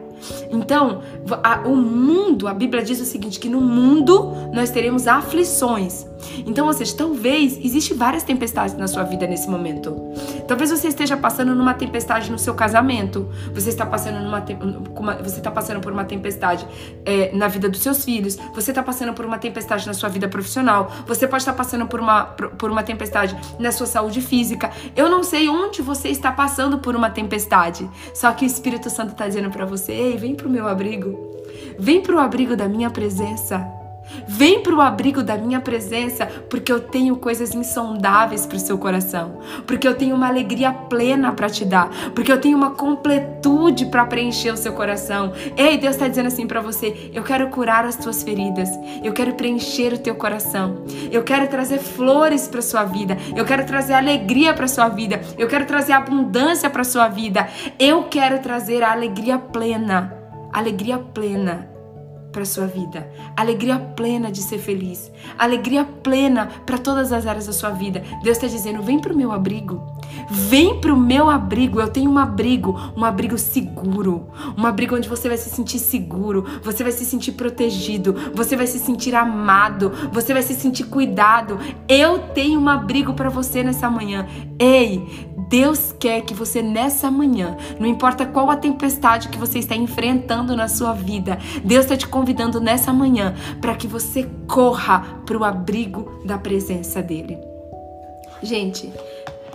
Então, a, o mundo, a Bíblia diz o seguinte, que no mundo nós teremos aflições. Então, ou seja, talvez existe várias tempestades na sua vida nesse momento. Talvez você esteja passando numa tempestade no seu casamento. Você está passando numa uma, você está passando por uma tempestade é, na vida dos seus filhos. Você está passando por uma tempestade na sua vida profissional. Você pode estar passando por uma por uma tempestade na sua saúde física. Eu não sei onde você está passando por uma tempestade. Só que o Espírito Santo está dizendo para você: Ei, vem pro meu abrigo. Vem pro abrigo da minha presença. Vem para o abrigo da minha presença, porque eu tenho coisas insondáveis para o seu coração, porque eu tenho uma alegria plena para te dar, porque eu tenho uma completude para preencher o seu coração. Ei, Deus está dizendo assim para você: eu quero curar as tuas feridas, eu quero preencher o teu coração, eu quero trazer flores para sua vida, eu quero trazer alegria para sua vida, eu quero trazer abundância para sua vida, eu quero trazer a alegria plena, alegria plena para sua vida, alegria plena de ser feliz, alegria plena para todas as áreas da sua vida. Deus está dizendo: vem para o meu abrigo, vem para o meu abrigo. Eu tenho um abrigo, um abrigo seguro, um abrigo onde você vai se sentir seguro, você vai se sentir protegido, você vai se sentir amado, você vai se sentir cuidado. Eu tenho um abrigo para você nessa manhã. Ei, Deus quer que você nessa manhã, não importa qual a tempestade que você está enfrentando na sua vida, Deus está te convidando nessa manhã para que você corra para o abrigo da presença dEle. Gente,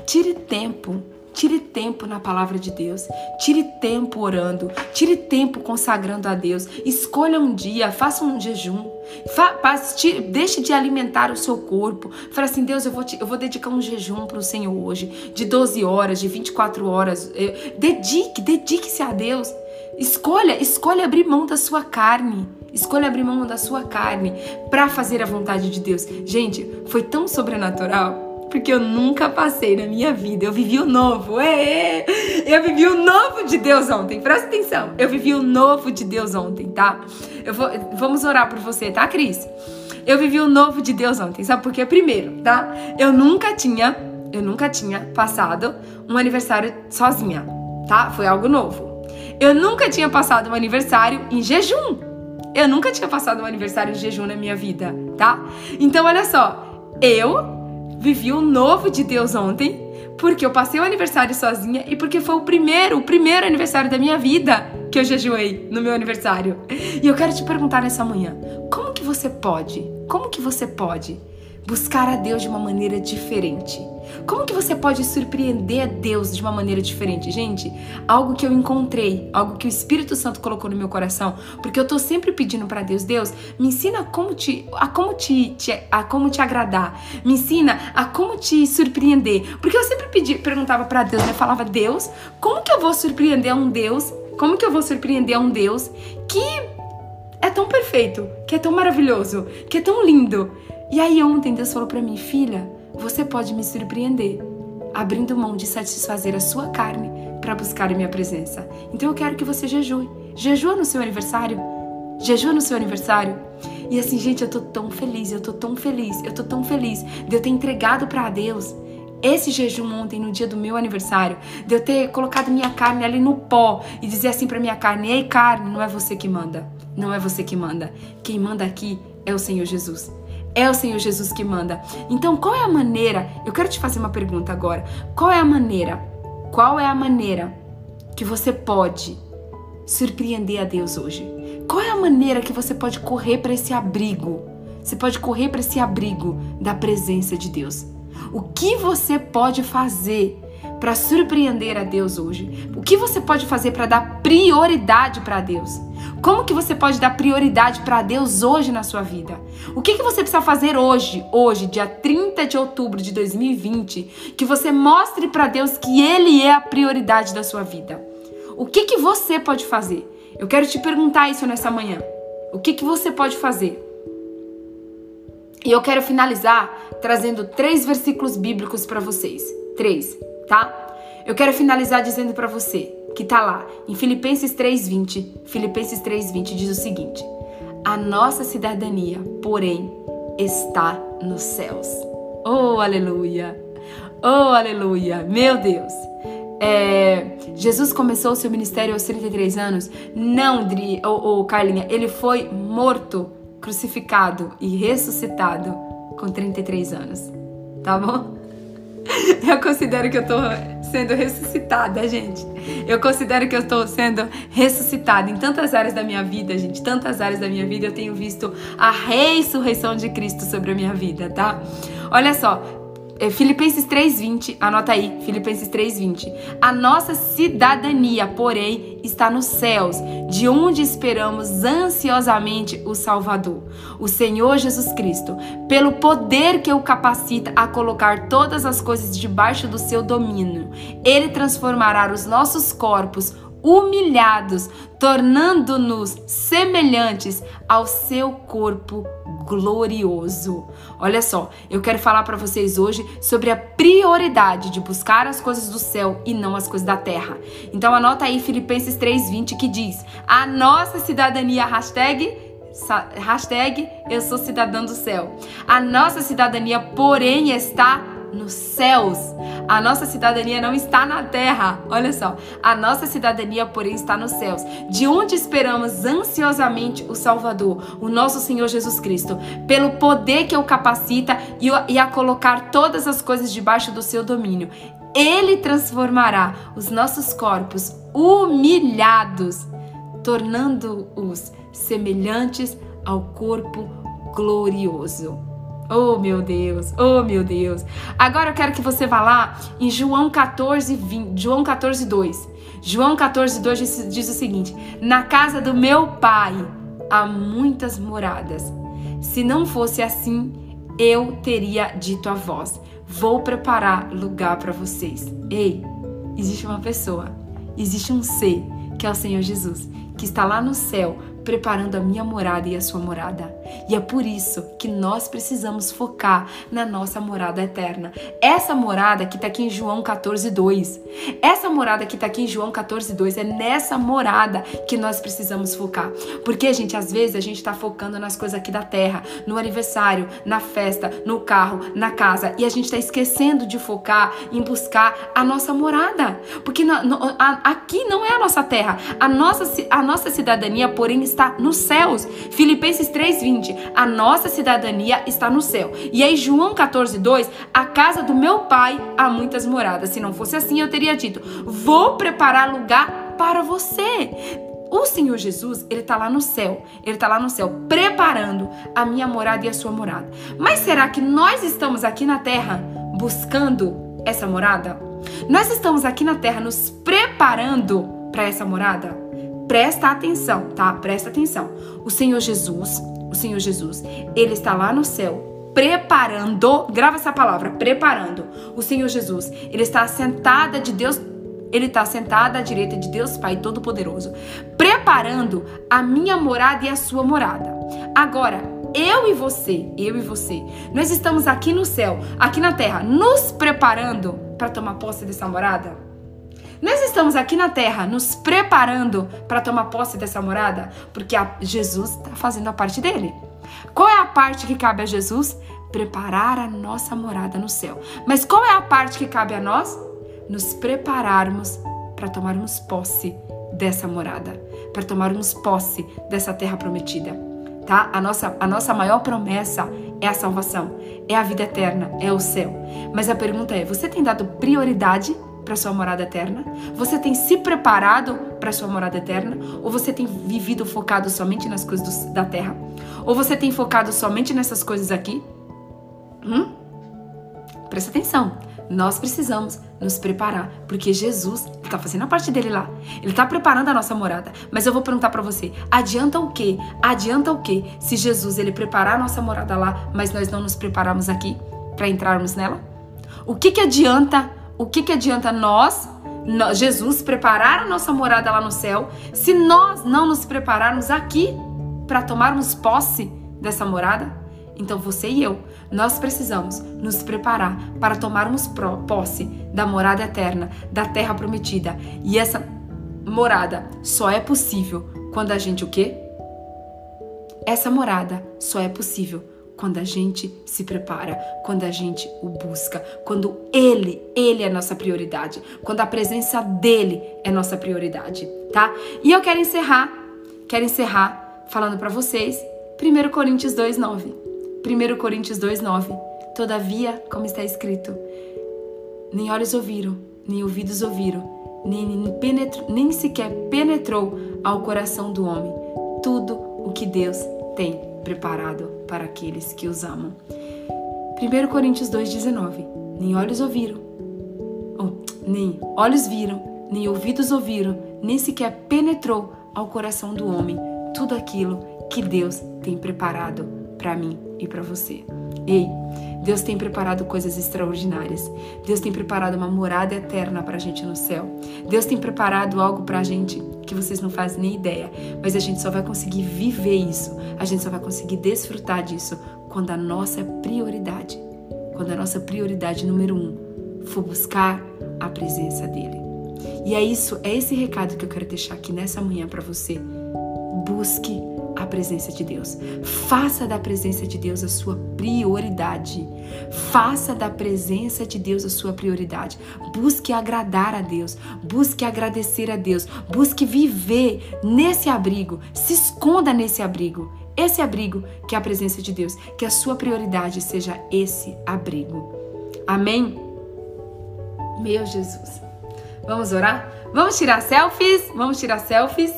tire tempo Tire tempo na palavra de Deus. Tire tempo orando. Tire tempo consagrando a Deus. Escolha um dia, faça um jejum. Fa, tire, deixe de alimentar o seu corpo. Fala assim: Deus, eu vou, te, eu vou dedicar um jejum para o Senhor hoje, de 12 horas, de 24 horas. Dedique, dedique-se a Deus. Escolha, escolha abrir mão da sua carne. Escolha abrir mão da sua carne para fazer a vontade de Deus. Gente, foi tão sobrenatural porque eu nunca passei na minha vida. Eu vivi o novo. Ê, eu vivi o novo de Deus ontem. Presta atenção. Eu vivi o novo de Deus ontem, tá? Eu vou, vamos orar por você, tá, Cris? Eu vivi o novo de Deus ontem. Sabe por quê? Primeiro, tá? Eu nunca tinha, eu nunca tinha passado um aniversário sozinha, tá? Foi algo novo. Eu nunca tinha passado um aniversário em jejum. Eu nunca tinha passado um aniversário em jejum na minha vida, tá? Então, olha só. Eu vivi o novo de Deus ontem, porque eu passei o aniversário sozinha e porque foi o primeiro, o primeiro aniversário da minha vida que eu jejuei no meu aniversário. E eu quero te perguntar nessa manhã, como que você pode? Como que você pode buscar a Deus de uma maneira diferente? Como que você pode surpreender a Deus de uma maneira diferente? Gente, algo que eu encontrei, algo que o Espírito Santo colocou no meu coração, porque eu tô sempre pedindo para Deus, Deus, me ensina como te, a como te, te, a como te agradar. Me ensina a como te surpreender. Porque eu sempre pedi, perguntava para Deus, né? Falava, Deus, como que eu vou surpreender a um Deus? Como que eu vou surpreender a um Deus que é tão perfeito, que é tão maravilhoso, que é tão lindo? E aí ontem Deus falou para mim, filha, você pode me surpreender, abrindo mão de satisfazer a sua carne para buscar a minha presença. Então eu quero que você jejue. Jejua no seu aniversário. Jejua no seu aniversário. E assim, gente, eu tô tão feliz, eu tô tão feliz, eu tô tão feliz de eu ter entregado para Deus esse jejum ontem, no dia do meu aniversário, de eu ter colocado minha carne ali no pó e dizer assim para minha carne: Ei, carne, não é você que manda. Não é você que manda. Quem manda aqui é o Senhor Jesus. É o Senhor Jesus que manda. Então, qual é a maneira? Eu quero te fazer uma pergunta agora. Qual é a maneira? Qual é a maneira que você pode surpreender a Deus hoje? Qual é a maneira que você pode correr para esse abrigo? Você pode correr para esse abrigo da presença de Deus. O que você pode fazer para surpreender a Deus hoje? O que você pode fazer para dar prioridade para Deus? Como que você pode dar prioridade para Deus hoje na sua vida? O que, que você precisa fazer hoje, hoje, dia 30 de outubro de 2020, que você mostre para Deus que Ele é a prioridade da sua vida? O que, que você pode fazer? Eu quero te perguntar isso nessa manhã. O que, que você pode fazer? E eu quero finalizar trazendo três versículos bíblicos para vocês. Três, tá? Eu quero finalizar dizendo para você que tá lá em Filipenses 3:20. Filipenses 3:20 diz o seguinte: A nossa cidadania, porém, está nos céus. Oh, aleluia! Oh, aleluia! Meu Deus! É, Jesus começou o seu ministério aos 33 anos? Não, Dri, ou, ou Carlinha, ele foi morto crucificado e ressuscitado com 33 anos. Tá bom? Eu considero que eu tô sendo ressuscitada, gente. Eu considero que eu estou sendo ressuscitada em tantas áreas da minha vida, gente. Tantas áreas da minha vida eu tenho visto a ressurreição de Cristo sobre a minha vida, tá? Olha só, é, Filipenses 3:20, anota aí, Filipenses 3:20. A nossa cidadania, porém, está nos céus, de onde esperamos ansiosamente o Salvador, o Senhor Jesus Cristo, pelo poder que o capacita a colocar todas as coisas debaixo do seu domínio. Ele transformará os nossos corpos humilhados, tornando-nos semelhantes ao seu corpo glorioso. Olha só, eu quero falar para vocês hoje sobre a prioridade de buscar as coisas do céu e não as coisas da terra. Então anota aí Filipenses 3:20 que diz: "A nossa cidadania hashtag hashtag eu sou cidadão do céu. A nossa cidadania, porém, está nos céus. A nossa cidadania não está na terra. Olha só. A nossa cidadania, porém, está nos céus. De onde esperamos ansiosamente o Salvador, o nosso Senhor Jesus Cristo, pelo poder que o capacita e a colocar todas as coisas debaixo do seu domínio. Ele transformará os nossos corpos humilhados, tornando-os semelhantes ao corpo glorioso. Oh, meu Deus, oh, meu Deus. Agora eu quero que você vá lá em João 14, 20, João 14, 2. João 14, 2 diz, diz o seguinte: Na casa do meu pai há muitas moradas. Se não fosse assim, eu teria dito a vós: Vou preparar lugar para vocês. Ei, existe uma pessoa, existe um ser, que é o Senhor Jesus, que está lá no céu preparando a minha morada e a sua morada. E é por isso que nós precisamos focar na nossa morada eterna. Essa morada que está aqui em João 14, 2. Essa morada que está aqui em João 14, 2 é nessa morada que nós precisamos focar. Porque, gente, às vezes a gente está focando nas coisas aqui da terra, no aniversário, na festa, no carro, na casa, e a gente está esquecendo de focar em buscar a nossa morada. Porque no, a, aqui não é a nossa terra. A nossa, a nossa cidadania, porém, está nos céus. Filipenses 3:20, a nossa cidadania está no céu. E aí João 14:2, a casa do meu pai há muitas moradas. Se não fosse assim, eu teria dito: "Vou preparar lugar para você". O Senhor Jesus, ele está lá no céu, ele está lá no céu, preparando a minha morada e a sua morada. Mas será que nós estamos aqui na terra buscando essa morada? Nós estamos aqui na terra nos preparando para essa morada? Presta atenção, tá? Presta atenção. O Senhor Jesus, o Senhor Jesus, ele está lá no céu preparando, grava essa palavra, preparando. O Senhor Jesus, ele está sentada de Deus ele está sentado à direita de Deus Pai Todo-Poderoso, preparando a minha morada e a sua morada. Agora, eu e você, eu e você, nós estamos aqui no céu, aqui na terra, nos preparando para tomar posse dessa morada? Nós estamos aqui na terra nos preparando para tomar posse dessa morada, porque Jesus está fazendo a parte dele. Qual é a parte que cabe a Jesus? Preparar a nossa morada no céu. Mas qual é a parte que cabe a nós? Nos prepararmos para tomarmos posse dessa morada, para tomarmos posse dessa terra prometida. Tá? A nossa, a nossa maior promessa é a salvação, é a vida eterna, é o céu. Mas a pergunta é: você tem dado prioridade para sua morada eterna? Você tem se preparado para sua morada eterna? Ou você tem vivido focado somente nas coisas do, da terra? Ou você tem focado somente nessas coisas aqui? Hum? Presta atenção. Nós precisamos nos preparar, porque Jesus está fazendo a parte dele lá. Ele está preparando a nossa morada. Mas eu vou perguntar para você: adianta o quê? Adianta o quê se Jesus ele preparar a nossa morada lá, mas nós não nos prepararmos aqui para entrarmos nela? O que que adianta o que, que adianta nós, Jesus, preparar a nossa morada lá no céu, se nós não nos prepararmos aqui para tomarmos posse dessa morada? Então você e eu, nós precisamos nos preparar para tomarmos posse da morada eterna, da terra prometida. E essa morada só é possível quando a gente o quê? Essa morada só é possível quando a gente se prepara, quando a gente o busca, quando ele, ele é nossa prioridade, quando a presença dele é nossa prioridade, tá? E eu quero encerrar, quero encerrar falando para vocês 1 Coríntios 2:9. 1 Coríntios 2:9. Todavia, como está escrito, nem olhos ouviram, nem ouvidos ouviram, nem, nem, penetro, nem sequer penetrou ao coração do homem tudo o que Deus tem preparado para aqueles que os amam. 1 Coríntios 2,19 Nem olhos ouviram, ou, nem olhos viram, nem ouvidos ouviram, nem sequer penetrou ao coração do homem tudo aquilo que Deus tem preparado para mim e para você. Ei, Deus tem preparado coisas extraordinárias. Deus tem preparado uma morada eterna para a gente no céu. Deus tem preparado algo para a gente que vocês não fazem nem ideia. Mas a gente só vai conseguir viver isso. A gente só vai conseguir desfrutar disso quando a nossa prioridade, quando a nossa prioridade número um for buscar a presença dele. E é isso, é esse recado que eu quero deixar aqui nessa manhã para você. Busque a presença de Deus. Faça da presença de Deus a sua prioridade. Faça da presença de Deus a sua prioridade. Busque agradar a Deus. Busque agradecer a Deus. Busque viver nesse abrigo. Se esconda nesse abrigo. Esse abrigo que é a presença de Deus. Que a sua prioridade seja esse abrigo. Amém? Meu Jesus. Vamos orar? Vamos tirar selfies? Vamos tirar selfies?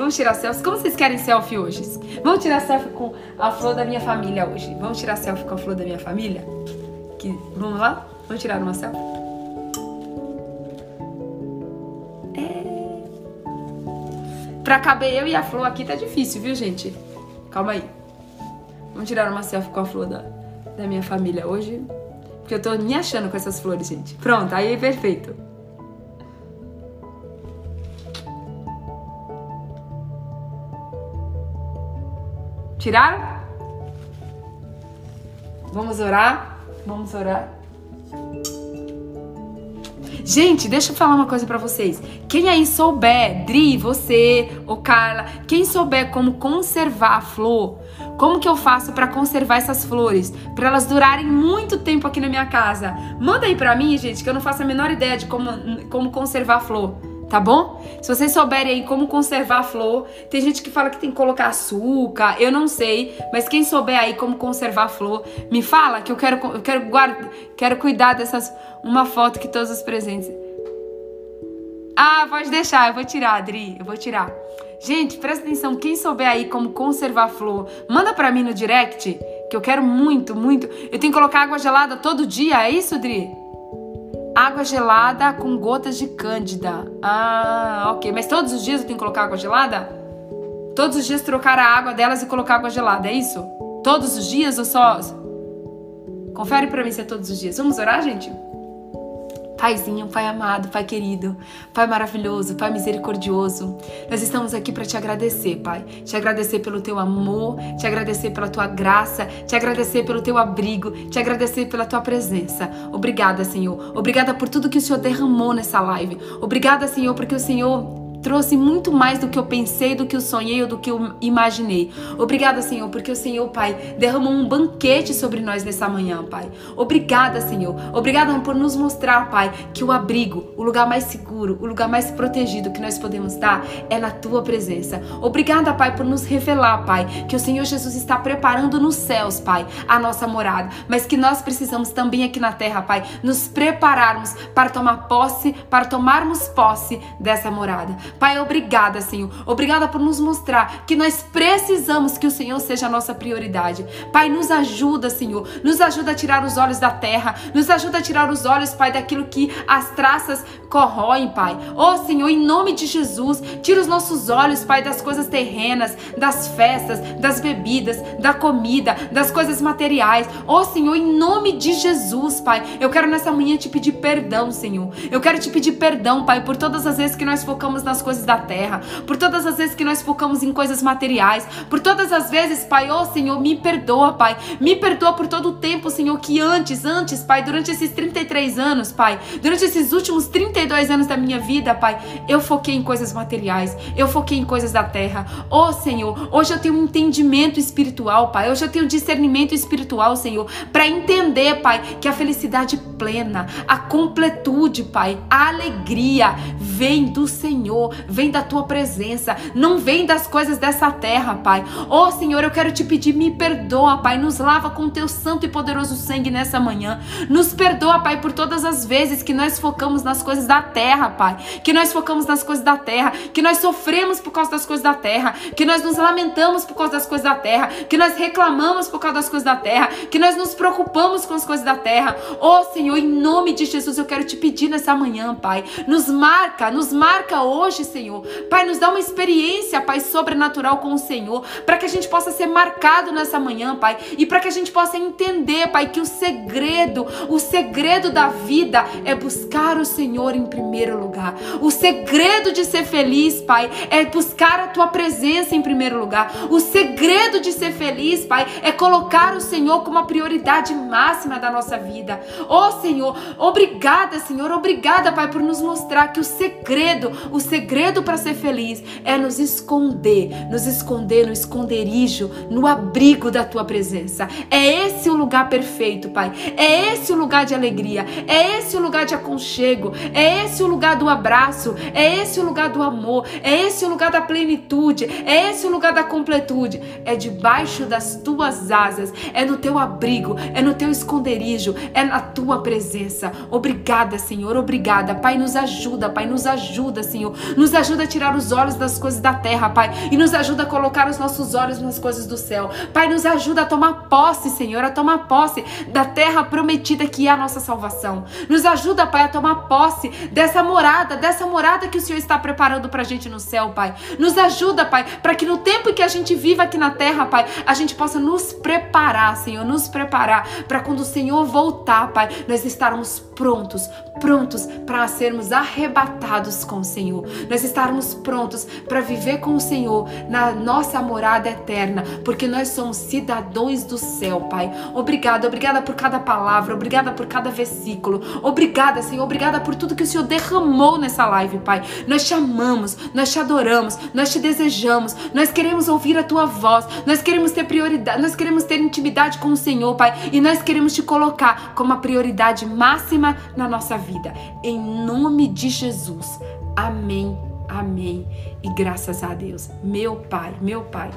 Vamos tirar selfie. Como vocês querem selfie hoje? Vamos tirar selfie com a flor da minha família hoje. Vamos tirar selfie com a flor da minha família? Que, vamos lá? Vamos tirar uma selfie? É... Pra caber eu e a flor aqui tá difícil, viu, gente? Calma aí. Vamos tirar uma selfie com a flor da, da minha família hoje. Porque eu tô me achando com essas flores, gente. Pronto, aí perfeito. Tiraram? Vamos orar? Vamos orar? Gente, deixa eu falar uma coisa para vocês. Quem aí souber, Dri, você, ou Carla, quem souber como conservar a flor, como que eu faço para conservar essas flores, para elas durarem muito tempo aqui na minha casa? Manda aí para mim, gente, que eu não faço a menor ideia de como, como conservar a flor tá bom? Se vocês souberem aí como conservar a flor, tem gente que fala que tem que colocar açúcar, eu não sei, mas quem souber aí como conservar a flor, me fala que eu quero eu quero guardar, quero cuidar dessas uma foto que todos os presentes. Ah, pode deixar, eu vou tirar, Adri, eu vou tirar. Gente, presta atenção, quem souber aí como conservar a flor, manda para mim no direct, que eu quero muito, muito. Eu tenho que colocar água gelada todo dia, é isso, Adri? Água gelada com gotas de cândida. Ah, ok. Mas todos os dias eu tenho que colocar água gelada? Todos os dias trocar a água delas e colocar água gelada, é isso? Todos os dias ou só. Confere pra mim se é todos os dias. Vamos orar, gente? Paizinho, Pai amado, Pai querido, Pai maravilhoso, Pai misericordioso, nós estamos aqui para te agradecer, Pai. Te agradecer pelo teu amor, te agradecer pela tua graça, te agradecer pelo teu abrigo, te agradecer pela tua presença. Obrigada, Senhor. Obrigada por tudo que o Senhor derramou nessa live. Obrigada, Senhor, porque o Senhor trouxe muito mais do que eu pensei, do que eu sonhei ou do que eu imaginei. Obrigada, Senhor, porque o Senhor, Pai, derramou um banquete sobre nós nessa manhã, Pai. Obrigada, Senhor. Obrigada por nos mostrar, Pai, que o abrigo, o lugar mais seguro, o lugar mais protegido que nós podemos dar é na tua presença. Obrigada, Pai, por nos revelar, Pai, que o Senhor Jesus está preparando nos céus, Pai, a nossa morada, mas que nós precisamos também aqui na terra, Pai, nos prepararmos para tomar posse, para tomarmos posse dessa morada. Pai, obrigada, Senhor. Obrigada por nos mostrar que nós precisamos que o Senhor seja a nossa prioridade. Pai, nos ajuda, Senhor. Nos ajuda a tirar os olhos da terra. Nos ajuda a tirar os olhos, Pai, daquilo que as traças corroem, Pai. Oh, Senhor, em nome de Jesus, tira os nossos olhos, Pai, das coisas terrenas, das festas, das bebidas, da comida, das coisas materiais. Oh, Senhor, em nome de Jesus, Pai, eu quero nessa manhã te pedir perdão, Senhor. Eu quero te pedir perdão, Pai, por todas as vezes que nós focamos nas coisas da terra, por todas as vezes que nós focamos em coisas materiais, por todas as vezes, Pai, oh, Senhor, me perdoa, Pai. Me perdoa por todo o tempo, Senhor, que antes, antes, Pai, durante esses 33 anos, Pai, durante esses últimos 30 32 anos da minha vida, Pai, eu foquei em coisas materiais, eu foquei em coisas da terra. Oh, Senhor, hoje eu tenho um entendimento espiritual, Pai. Hoje eu tenho discernimento espiritual, Senhor, para entender, Pai, que a felicidade plena, a completude, Pai, a alegria vem do Senhor, vem da tua presença, não vem das coisas dessa terra, Pai. Oh, Senhor, eu quero te pedir, me perdoa, Pai, nos lava com teu santo e poderoso sangue nessa manhã. Nos perdoa, Pai, por todas as vezes que nós focamos nas coisas da terra, Pai. Que nós focamos nas coisas da terra, que nós sofremos por causa das coisas da terra, que nós nos lamentamos por causa das coisas da terra, que nós reclamamos por causa das coisas da terra, que nós nos preocupamos com as coisas da terra. Oh, Senhor, em nome de Jesus, eu quero te pedir nessa manhã, Pai. Nos marca, nos marca hoje, Senhor. Pai, nos dá uma experiência, Pai, sobrenatural com o Senhor, para que a gente possa ser marcado nessa manhã, Pai, e para que a gente possa entender, Pai, que o segredo, o segredo da vida é buscar o Senhor em primeiro lugar. O segredo de ser feliz, Pai, é buscar a tua presença em primeiro lugar. O segredo de ser feliz, Pai, é colocar o Senhor como a prioridade máxima da nossa vida. Oh, Senhor, obrigada, Senhor, obrigada, Pai, por nos mostrar que o segredo, o segredo para ser feliz é nos esconder, nos esconder no esconderijo, no abrigo da tua presença. É esse o lugar perfeito, Pai. É esse o lugar de alegria, é esse o lugar de aconchego, é esse o lugar do abraço, é esse o lugar do amor, é esse o lugar da plenitude, é esse o lugar da completude. É debaixo das tuas asas, é no teu abrigo, é no teu esconderijo, é na tua presença. Obrigada, Senhor, obrigada. Pai, nos ajuda, Pai, nos ajuda, Senhor. Nos ajuda a tirar os olhos das coisas da terra, Pai, e nos ajuda a colocar os nossos olhos nas coisas do céu. Pai, nos ajuda a tomar posse, Senhor, a tomar posse da terra prometida que é a nossa salvação. Nos ajuda, Pai, a tomar posse dessa morada, dessa morada que o Senhor está preparando para a gente no céu, Pai. Nos ajuda, Pai, para que no tempo que a gente viva aqui na terra, Pai, a gente possa nos preparar, Senhor, nos preparar para quando o Senhor voltar, Pai, nós estarmos prontos, prontos para sermos arrebatados com o Senhor. Nós estarmos prontos para viver com o Senhor na nossa morada eterna, porque nós somos cidadãos do céu, Pai. Obrigada, obrigada por cada palavra, obrigada por cada versículo. Obrigada, Senhor, obrigada por tudo que o Senhor derramou nessa live, Pai. Nós te amamos, nós te adoramos, nós te desejamos, nós queremos ouvir a tua voz, nós queremos ter prioridade, nós queremos ter intimidade com o Senhor, Pai, e nós queremos te colocar como a prioridade máxima na nossa vida. Em nome de Jesus. Amém. Amém. E graças a Deus. Meu Pai, meu Pai.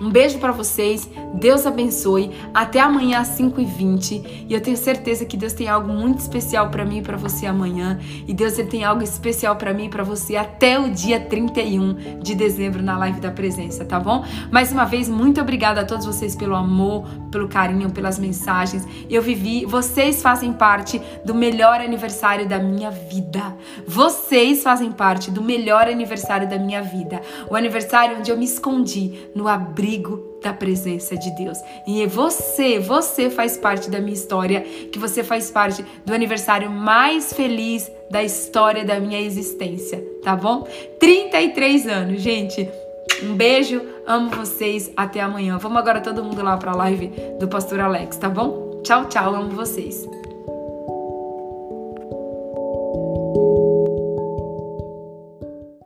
Um beijo para vocês, Deus abençoe. Até amanhã às 5h20. E eu tenho certeza que Deus tem algo muito especial para mim e para você amanhã. E Deus ele tem algo especial para mim e para você até o dia 31 de dezembro na live da presença, tá bom? Mais uma vez, muito obrigada a todos vocês pelo amor, pelo carinho, pelas mensagens. Eu vivi, vocês fazem parte do melhor aniversário da minha vida. Vocês fazem parte do melhor aniversário da minha vida. O aniversário onde eu me escondi no abrigo abrigo da presença de Deus. E é você, você faz parte da minha história, que você faz parte do aniversário mais feliz da história da minha existência, tá bom? 33 anos, gente. Um beijo, amo vocês, até amanhã. Vamos agora todo mundo lá para a live do pastor Alex, tá bom? Tchau, tchau, amo vocês.